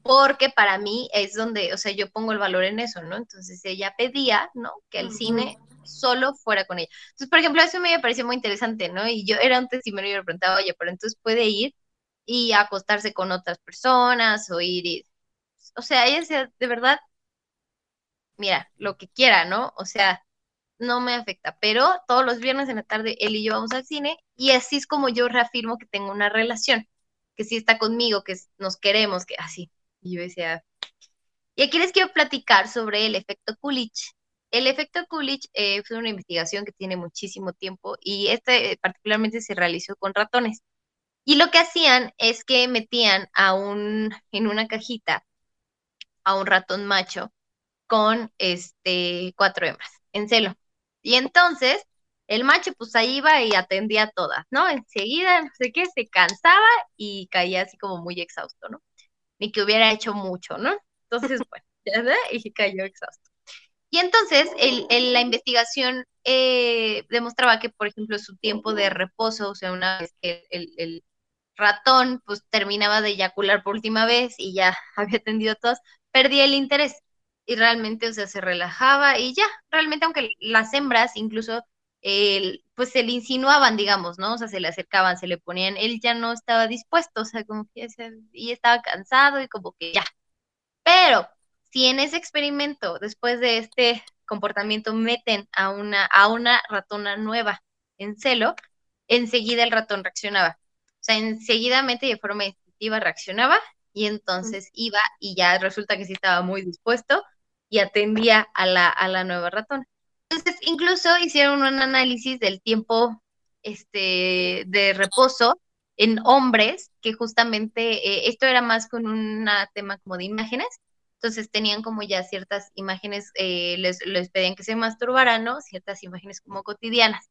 Porque para mí es donde, o sea, yo pongo el valor en eso, ¿no? Entonces ella pedía, ¿no? Que el cine solo fuera con ella. Entonces, por ejemplo, eso me pareció muy interesante, ¿no? Y yo era un testimonio y me preguntaba, oye, pero entonces puede ir y acostarse con otras personas o ir y... O sea, ella decía, de verdad, mira, lo que quiera, ¿no? O sea, no me afecta, pero todos los viernes en la tarde él y yo vamos al cine y así es como yo reafirmo que tengo una relación, que sí está conmigo, que nos queremos, que así. Y yo decía, y aquí les quiero platicar sobre el efecto Coolidge. El efecto Coolidge eh, fue una investigación que tiene muchísimo tiempo y este eh, particularmente se realizó con ratones. Y lo que hacían es que metían a un, en una cajita a un ratón macho con este cuatro hembras en celo. Y entonces el macho pues ahí iba y atendía a todas, ¿no? Enseguida, no sé qué, se cansaba y caía así como muy exhausto, ¿no? Ni que hubiera hecho mucho, ¿no? Entonces, bueno, ya y cayó exhausto. Y entonces el, la investigación eh, demostraba que, por ejemplo, su tiempo de reposo, o sea, una vez que el, el ratón pues terminaba de eyacular por última vez y ya había atendido todas, perdía el interés y realmente, o sea, se relajaba y ya, realmente aunque las hembras incluso, pues se le insinuaban, digamos, ¿no? O sea, se le acercaban, se le ponían, él ya no estaba dispuesto, o sea, como que y estaba cansado y como que ya. Pero si en ese experimento, después de este comportamiento, meten a una, a una ratona nueva en celo, enseguida el ratón reaccionaba. O sea, enseguidamente de forma instintiva reaccionaba y entonces iba y ya resulta que sí estaba muy dispuesto y atendía a la, a la nueva ratona. Entonces, incluso hicieron un análisis del tiempo este, de reposo en hombres, que justamente eh, esto era más con un tema como de imágenes, entonces tenían como ya ciertas imágenes, eh, les, les pedían que se masturbaran, ¿no? Ciertas imágenes como cotidianas.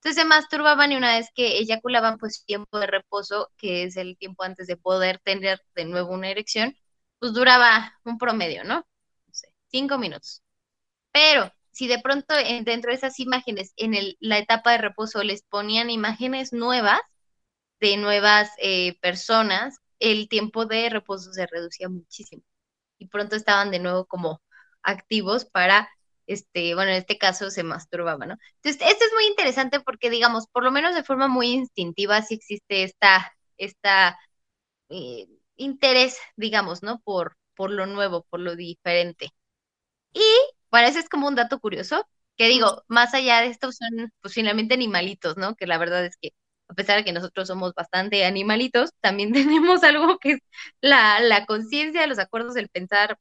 Entonces se masturbaban y una vez que eyaculaban, pues tiempo de reposo, que es el tiempo antes de poder tener de nuevo una erección, pues duraba un promedio, ¿no? cinco minutos. Pero si de pronto dentro de esas imágenes, en la etapa de reposo, les ponían imágenes nuevas de nuevas eh, personas, el tiempo de reposo se reducía muchísimo. Y pronto estaban de nuevo como activos para, este, bueno, en este caso se masturbaban, ¿no? Entonces, esto es muy interesante porque, digamos, por lo menos de forma muy instintiva, sí existe esta, esta eh, interés, digamos, ¿no? Por, por lo nuevo, por lo diferente. Y bueno, ese es como un dato curioso, que digo, más allá de esto son pues finalmente animalitos, ¿no? Que la verdad es que a pesar de que nosotros somos bastante animalitos, también tenemos algo que es la, la conciencia, los acuerdos, el pensar.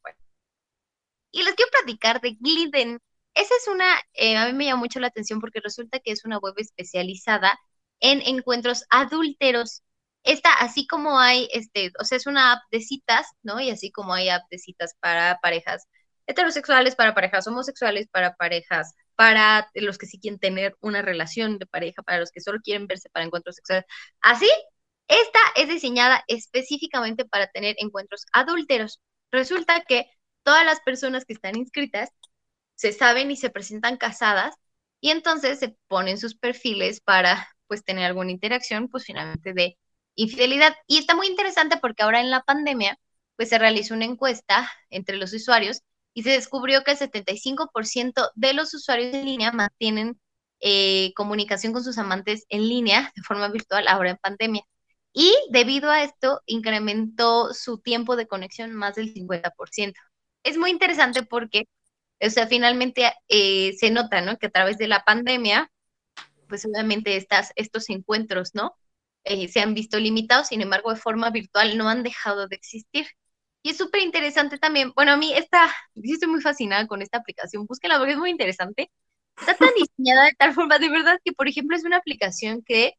Y les quiero platicar de Gliden. Esa es una, eh, a mí me llama mucho la atención porque resulta que es una web especializada en encuentros adúlteros. Esta, así como hay, este, o sea, es una app de citas, ¿no? Y así como hay app de citas para parejas heterosexuales, para parejas homosexuales, para parejas, para los que sí quieren tener una relación de pareja, para los que solo quieren verse para encuentros sexuales. Así, esta es diseñada específicamente para tener encuentros adúlteros. Resulta que todas las personas que están inscritas se saben y se presentan casadas y entonces se ponen sus perfiles para pues tener alguna interacción pues finalmente de infidelidad. Y está muy interesante porque ahora en la pandemia pues se realizó una encuesta entre los usuarios y se descubrió que el 75% de los usuarios en línea mantienen eh, comunicación con sus amantes en línea de forma virtual ahora en pandemia. Y debido a esto, incrementó su tiempo de conexión más del 50%. Es muy interesante porque, o sea, finalmente eh, se nota, ¿no? Que a través de la pandemia, pues obviamente estas, estos encuentros, ¿no? Eh, se han visto limitados, sin embargo, de forma virtual no han dejado de existir. Y es súper interesante también. Bueno, a mí esta, yo estoy muy fascinada con esta aplicación. Búsquela porque es muy interesante. Está tan diseñada de tal forma, de verdad, que por ejemplo es una aplicación que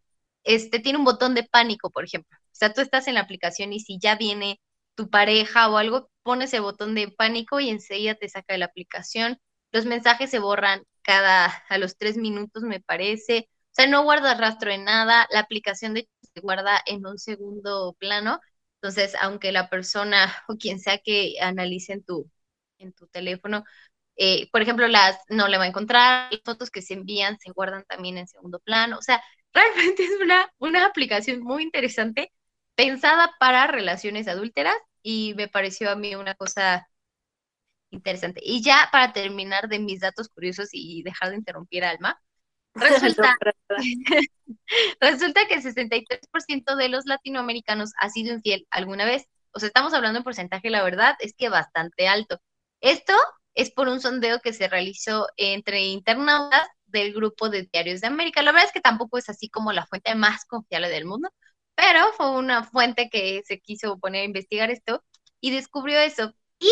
este, tiene un botón de pánico, por ejemplo. O sea, tú estás en la aplicación y si ya viene tu pareja o algo, pones el botón de pánico y enseguida te saca de la aplicación. Los mensajes se borran cada, a los tres minutos, me parece. O sea, no guarda rastro de nada. La aplicación de hecho se guarda en un segundo plano. Entonces, aunque la persona o quien sea que analice en tu, en tu teléfono, eh, por ejemplo, las no le va a encontrar, las fotos que se envían se guardan también en segundo plano. O sea, realmente es una, una aplicación muy interesante pensada para relaciones adúlteras y me pareció a mí una cosa interesante. Y ya para terminar de mis datos curiosos y dejar de interrumpir a Alma, resulta, resulta que el 63% de los latinoamericanos ha sido infiel alguna vez. O sea, estamos hablando en porcentaje, la verdad es que bastante alto. Esto es por un sondeo que se realizó entre internautas del grupo de Diarios de América. La verdad es que tampoco es así como la fuente más confiable del mundo, pero fue una fuente que se quiso poner a investigar esto y descubrió eso. Y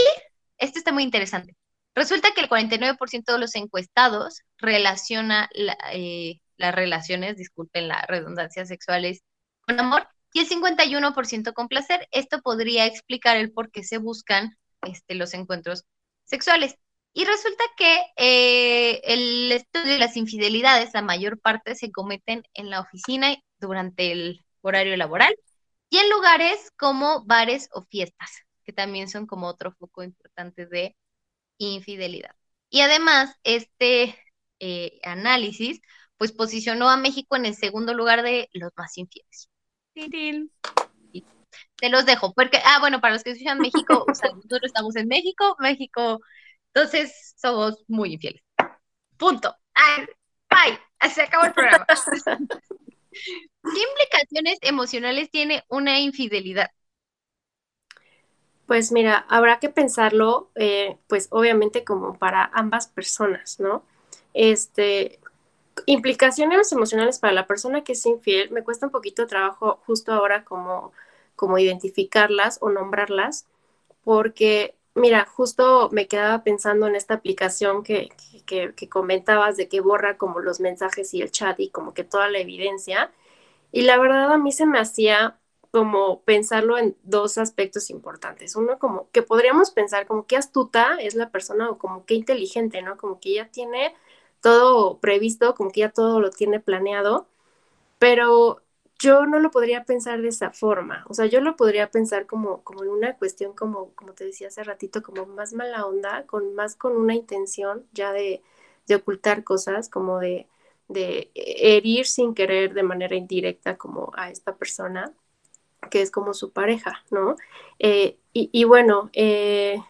esto está muy interesante. Resulta que el 49% de los encuestados relaciona eh, las relaciones, disculpen la redundancia, sexuales con amor y el 51% con placer. Esto podría explicar el por qué se buscan este, los encuentros sexuales. Y resulta que eh, el estudio de las infidelidades, la mayor parte se cometen en la oficina durante el horario laboral y en lugares como bares o fiestas, que también son como otro foco importante de infidelidad. Y además, este eh, análisis pues posicionó a México en el segundo lugar de los más infieles. Te los dejo, porque, ah, bueno, para los que escuchan México, o sea, nosotros estamos en México, México, entonces somos muy infieles. Punto. Ay, bye. Se acabó el programa. ¿Qué implicaciones emocionales tiene una infidelidad?
Pues mira, habrá que pensarlo, eh, pues obviamente como para ambas personas, ¿no? Este, implicaciones emocionales para la persona que es infiel, me cuesta un poquito trabajo justo ahora como, como identificarlas o nombrarlas, porque mira, justo me quedaba pensando en esta aplicación que, que, comentabas de que borra como los mensajes y el chat y como que toda la evidencia. Y la verdad a mí se me hacía como pensarlo en dos aspectos importantes. Uno, como que podríamos pensar como qué astuta es la persona o como qué inteligente, ¿no? Como que ya tiene todo previsto, como que ya todo lo tiene planeado, pero yo no lo podría pensar de esa forma. O sea, yo lo podría pensar como, como en una cuestión, como, como te decía hace ratito, como más mala onda, con más con una intención ya de, de ocultar cosas, como de, de herir sin querer de manera indirecta como a esta persona que es como su pareja, ¿no? Eh, y, bueno, eh,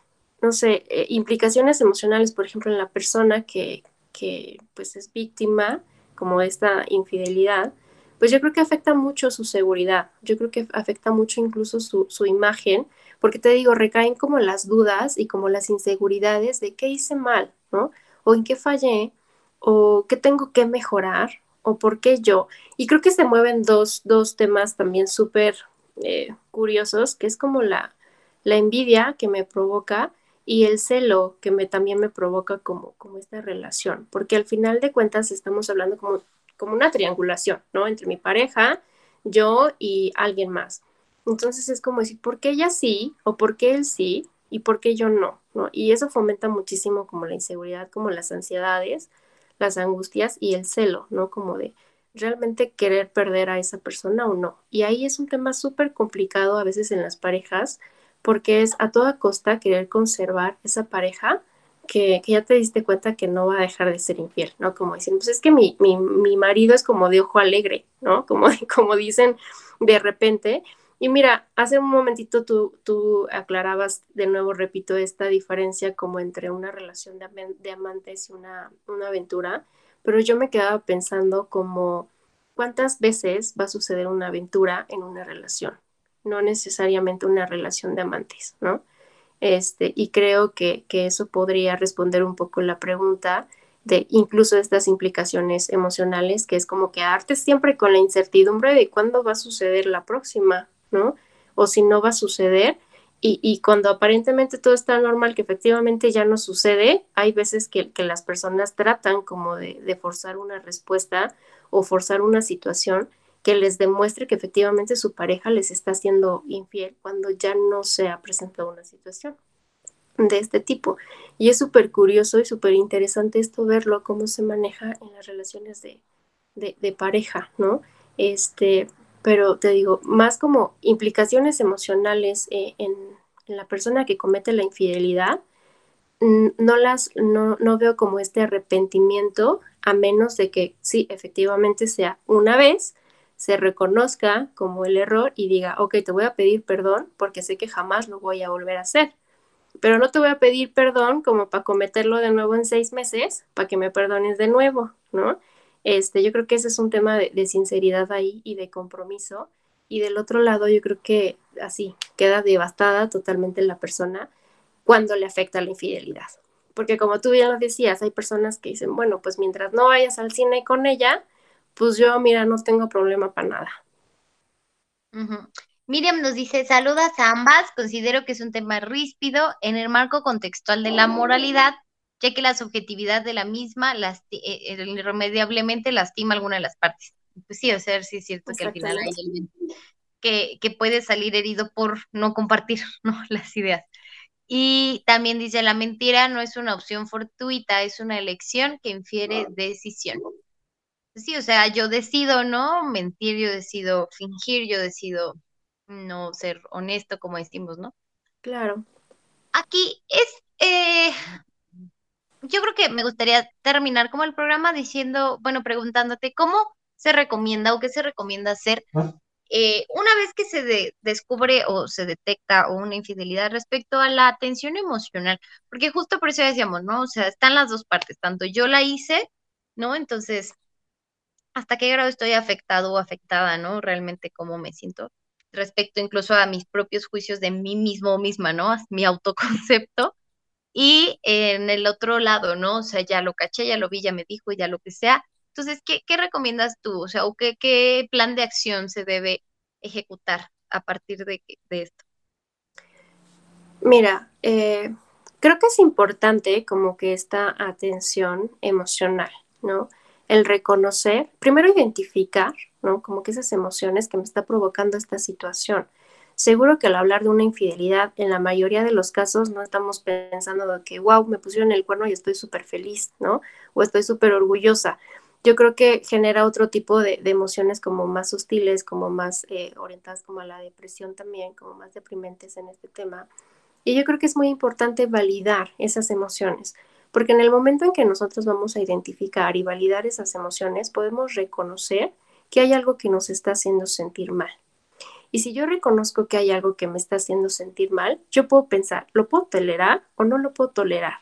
no sé, eh, implicaciones emocionales, por ejemplo, en la persona que, que pues es víctima como esta infidelidad, pues yo creo que afecta mucho su seguridad, yo creo que afecta mucho incluso su, su imagen, porque te digo, recaen como las dudas y como las inseguridades de qué hice mal, ¿no? O en qué fallé, o qué tengo que mejorar, o por qué yo. Y creo que se mueven dos, dos temas también súper eh, curiosos, que es como la, la envidia que me provoca y el celo que me, también me provoca como, como esta relación, porque al final de cuentas estamos hablando como, como una triangulación, ¿no? Entre mi pareja, yo y alguien más. Entonces es como decir, ¿por qué ella sí o por qué él sí y por qué yo no? ¿no? Y eso fomenta muchísimo como la inseguridad, como las ansiedades, las angustias y el celo, ¿no? Como de realmente querer perder a esa persona o no. Y ahí es un tema súper complicado a veces en las parejas, porque es a toda costa querer conservar esa pareja que, ya te diste cuenta que no va a dejar de ser infiel, ¿no? Como dicen, pues es que mi, mi, mi marido es como de ojo alegre, ¿no? Como, como dicen de repente. Y mira, hace un momentito tú, tú aclarabas, de nuevo repito, esta diferencia como entre una relación de, amantes y una, una aventura pero yo me quedaba pensando como cuántas veces va a suceder una aventura en una relación, no necesariamente una relación de amantes, ¿no? Este, y creo que, que eso podría responder un poco la pregunta de incluso estas implicaciones emocionales, que es como que arte siempre con la incertidumbre de cuándo va a suceder la próxima, ¿no? O si no va a suceder Y, cuando aparentemente todo está normal, que efectivamente ya no sucede, hay veces que, las personas tratan como de, forzar una respuesta o forzar una situación que les demuestre que efectivamente su pareja les está haciendo infiel cuando ya no se ha presentado una situación de este tipo. Y es súper curioso y súper interesante esto verlo, cómo se maneja en las relaciones de, de, pareja, ¿no? Este, pero te digo, más como implicaciones emocionales eh, en, la persona que comete la infidelidad, no las, no, no veo como este arrepentimiento, a menos de que sí, efectivamente sea una vez, se reconozca como el error y diga, ok, te voy a pedir perdón porque sé que jamás lo voy a volver a hacer. Pero no te voy a pedir perdón como para cometerlo de nuevo en seis meses, para que me perdones de nuevo, ¿no? Este, yo creo que ese es un tema de, sinceridad ahí y de compromiso. Y del otro lado, yo creo que así queda devastada totalmente la persona cuando le afecta la infidelidad. Porque como tú bien lo decías, hay personas que dicen, bueno, pues mientras no vayas al cine con ella, pues yo, mira, no tengo problema para nada.
Miriam nos dice, saludas a ambas, considero que es un tema ríspido en el marco contextual de la moralidad ya que la subjetividad de la misma eh, eh, irremediablemente lastima alguna de las partes. Pues sí, o sea, sí es cierto que al final hay alguien que, que puede salir herido por no compartir ¿no? las ideas. Y también dice, la mentira no es una opción fortuita, es una elección que infiere decisión. Pues sí, o sea, yo decido no mentir, yo decido fingir, yo decido no ser honesto, como decimos, ¿no?
Claro.
Aquí es, eh, yo creo que me gustaría terminar como el programa diciendo, bueno, preguntándote cómo se recomienda o qué se recomienda hacer ah. eh, una vez que se descubre o se detecta una infidelidad respecto a la atención emocional, porque justo por eso decíamos, ¿no? O sea, están las dos partes, tanto yo la hice, ¿no? Entonces, ¿hasta qué grado estoy afectado o afectada, ¿no? Realmente cómo me siento respecto incluso a mis propios juicios de mí mismo o misma, ¿no? mi autoconcepto. Y en el otro lado, ¿no? O sea, ya lo caché, ya lo vi, ya me dijo, ya lo que sea. Entonces, ¿qué, qué recomiendas tú? O sea, ¿o qué, plan de acción se debe ejecutar a partir de, de esto?
Mira, eh, creo que es importante como que esta atención emocional, ¿no? El reconocer, primero identificar, ¿no? Como que esas emociones que me está provocando esta situación. Seguro que al hablar de una infidelidad, en la mayoría de los casos no estamos pensando de que, wow, me pusieron el cuerno y estoy súper feliz, ¿no? O estoy súper orgullosa. Yo creo que genera otro tipo de, emociones como más hostiles, como más eh, orientadas como a la depresión también, como más deprimentes en este tema. Y yo creo que es muy importante validar esas emociones, porque en el momento en que nosotros vamos a identificar y validar esas emociones, podemos reconocer que hay algo que nos está haciendo sentir mal. Y si yo reconozco que hay algo que me está haciendo sentir mal, yo puedo pensar, ¿lo puedo tolerar o no lo puedo tolerar?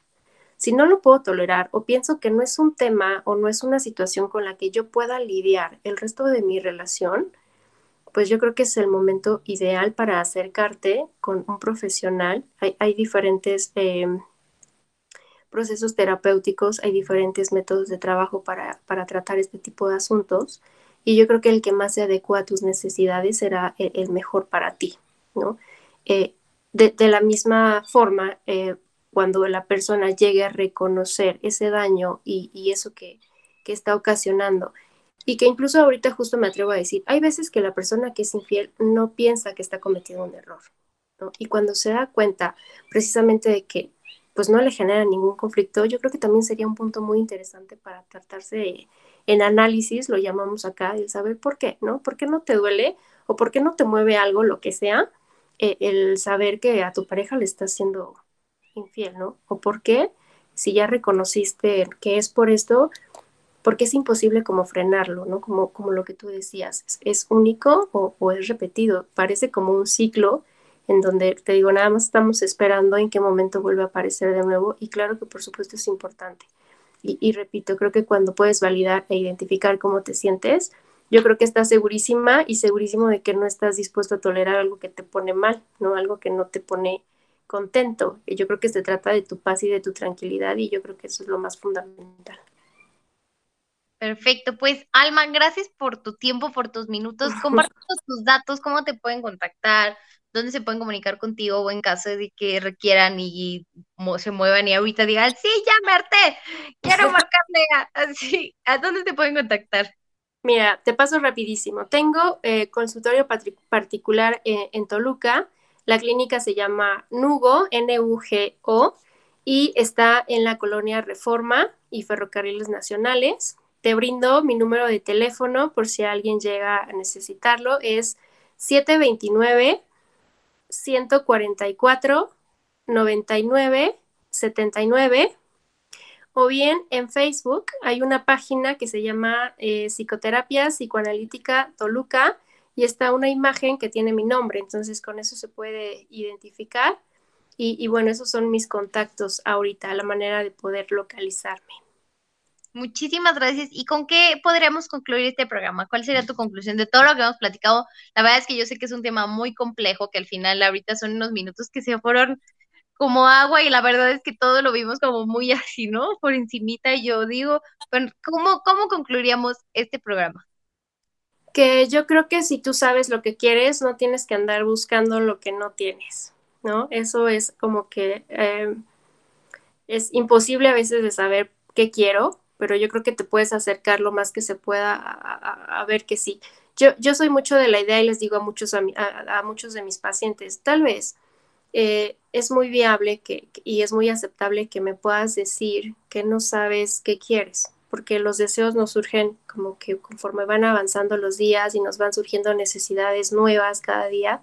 Si no lo puedo tolerar o pienso que no es un tema o no es una situación con la que yo pueda lidiar el resto de mi relación, pues yo creo que es el momento ideal para acercarte con un profesional. Hay, diferentes em, procesos terapéuticos, hay diferentes métodos de trabajo para, para tratar este tipo de asuntos y yo creo que el que más se adecua a tus necesidades será e, el, mejor para ti, ¿no? Eh, de, la misma forma, eh, cuando la persona llegue a reconocer ese daño y, eso que, está ocasionando, y que incluso ahorita justo me atrevo a decir, hay veces que la persona que es infiel no piensa que está cometiendo un error, ¿no? Y cuando se da cuenta precisamente de que pues no le genera ningún conflicto, yo creo que también sería un punto muy interesante para tratarse de en análisis, lo llamamos acá, el saber por qué, ¿no? ¿Por qué no te duele o por qué no te mueve algo, lo que sea, eh, el saber que a tu pareja le estás siendo infiel, ¿no? O por qué, si ya reconociste que es por esto, porque es imposible como frenarlo, ¿no? Como, como lo que tú decías, es, único o, o, es repetido, parece como un ciclo en donde te digo, nada más estamos esperando en qué momento vuelve a aparecer de nuevo y claro que por supuesto es importante. Y, repito, creo que cuando puedes validar e identificar cómo te sientes, yo creo que estás segurísima y segurísimo de que no estás dispuesto a tolerar algo que te pone mal, ¿no? Algo que no te pone contento. Y yo creo que se trata de tu paz y de tu tranquilidad y yo creo que eso es lo más fundamental.
Perfecto, pues Alma, gracias por tu tiempo, por tus minutos. Compártanos tus datos, cómo te pueden contactar, dónde se pueden comunicar contigo o en caso de que requieran y, se muevan y ahorita digan, sí, ya me harté, quiero marcarle así, ¿a dónde te pueden contactar?
Mira, te paso rapidísimo. Tengo eh, consultorio particular eh, en Toluca. La clínica se llama Nugo, N-U-G-O, y está en la colonia Reforma y Ferrocarriles Nacionales. Te brindo mi número de teléfono por si alguien llega a necesitarlo. Es 729 144 99 79 o bien en Facebook hay una página que se llama eh, Psicoterapia Psicoanalítica Toluca y está una imagen que tiene mi nombre, entonces con eso se puede identificar y, y bueno, esos son mis contactos ahorita, la manera de poder localizarme.
Muchísimas gracias. ¿Y con qué podríamos concluir este programa? ¿Cuál sería tu conclusión de todo lo que hemos platicado? La verdad es que yo sé que es un tema muy complejo, que al final ahorita son unos minutos que se fueron como agua y la verdad es que todo lo vimos como muy así, ¿no? Por encimita y yo digo, ¿cómo, ¿cómo concluiríamos este programa?
Que yo creo que si tú sabes lo que quieres, no tienes que andar buscando lo que no tienes, ¿no? Eso es como que em, es imposible a veces de saber qué quiero, pero yo creo que te puedes acercar lo más que se pueda a, ver que sí. Yo, yo soy mucho de la idea y les digo a muchos, a, muchos de mis pacientes, tal vez eh, es muy viable que, y es muy aceptable que me puedas decir que no sabes qué quieres, porque los deseos nos surgen como que conforme van avanzando los días y nos van surgiendo necesidades nuevas cada día,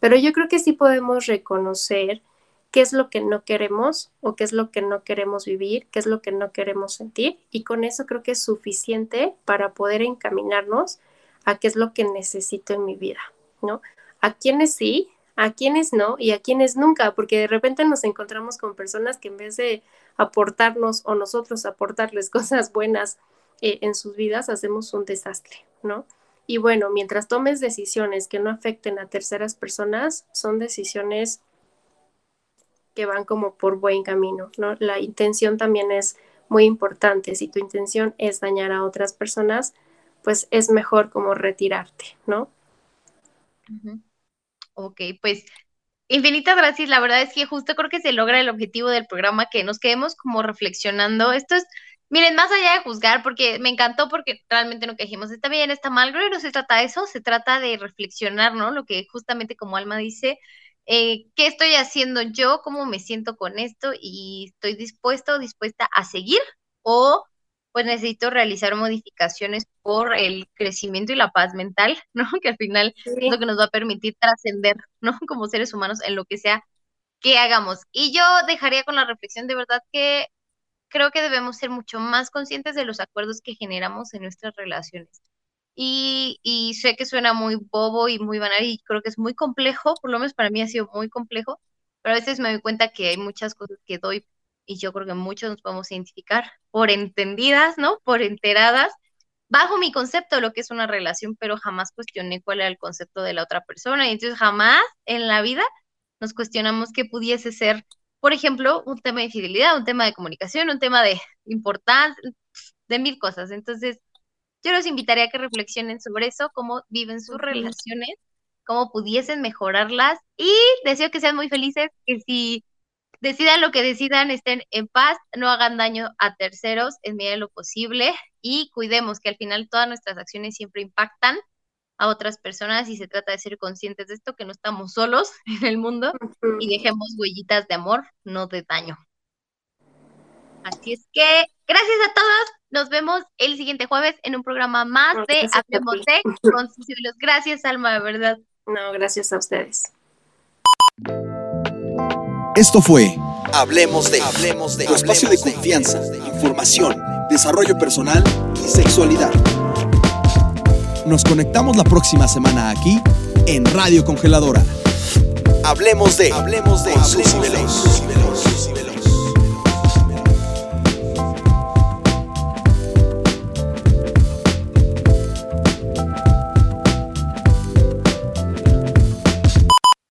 pero yo creo que sí podemos reconocer qué es lo que no queremos o qué es lo que no queremos vivir, qué es lo que no queremos sentir y con eso creo que es suficiente para poder encaminarnos a qué es lo que necesito en mi vida, ¿no? A quienes sí, a quienes no y a quienes nunca, porque de repente nos encontramos con personas que en vez de aportarnos o nosotros aportarles cosas buenas eh, en sus vidas, hacemos un desastre, ¿no? Y bueno, mientras tomes decisiones que no afecten a terceras personas, son decisiones que van como por buen camino, ¿no? La intención también es muy importante. Si tu intención es dañar a otras personas, pues es mejor como retirarte, ¿no?
Ok, pues infinitas gracias. La verdad es que justo creo que se logra el objetivo del programa, que nos quedemos como reflexionando. Esto es, miren, más allá de juzgar, porque me encantó porque realmente no que dijimos, está bien, está mal, que no se trata de eso, se trata de reflexionar, ¿no? Lo que justamente como Alma dice, eh, qué estoy haciendo yo, cómo me siento con esto y estoy dispuesto o dispuesta a seguir o pues necesito realizar modificaciones por el crecimiento y la paz mental, ¿no? Que al final es lo que nos va a permitir trascender, ¿no? Como seres humanos en lo que sea que hagamos. Y yo dejaría con la reflexión de verdad que creo que debemos ser mucho más conscientes de los acuerdos que generamos en nuestras relaciones. Y, sé que suena muy bobo y muy banal y creo que es muy complejo, por lo menos para mí ha sido muy complejo, pero a veces me doy cuenta que hay muchas cosas que doy y yo creo que muchos nos podemos identificar por entendidas, ¿no? Por enteradas, bajo mi concepto de lo que es una relación, pero jamás cuestioné cuál era el concepto de la otra persona y entonces jamás en la vida nos cuestionamos qué pudiese ser, por ejemplo, un tema de fidelidad, un tema de comunicación, un tema de importancia, de mil cosas. Entonces, yo los invitaría a que reflexionen sobre eso, cómo viven sus relaciones, cómo pudiesen mejorarlas y deseo que sean muy felices, que si decidan lo que decidan, estén en paz, no hagan daño a terceros en medida de lo posible y cuidemos que al final todas nuestras acciones siempre impactan a otras personas y se trata de ser conscientes de esto, que no estamos solos en el mundo y dejemos huellitas de amor, no de daño. Así es que gracias a todos nos vemos el siguiente jueves en un programa más de Hablemos de con sus Gracias, Alma, de verdad.
No, gracias a ustedes.
Esto fue Hablemos de Hablemos de tu espacio de confianza, información, desarrollo personal y sexualidad. Nos conectamos la próxima semana aquí en Radio Congeladora. Hablemos de Hablemos de, Hablemos de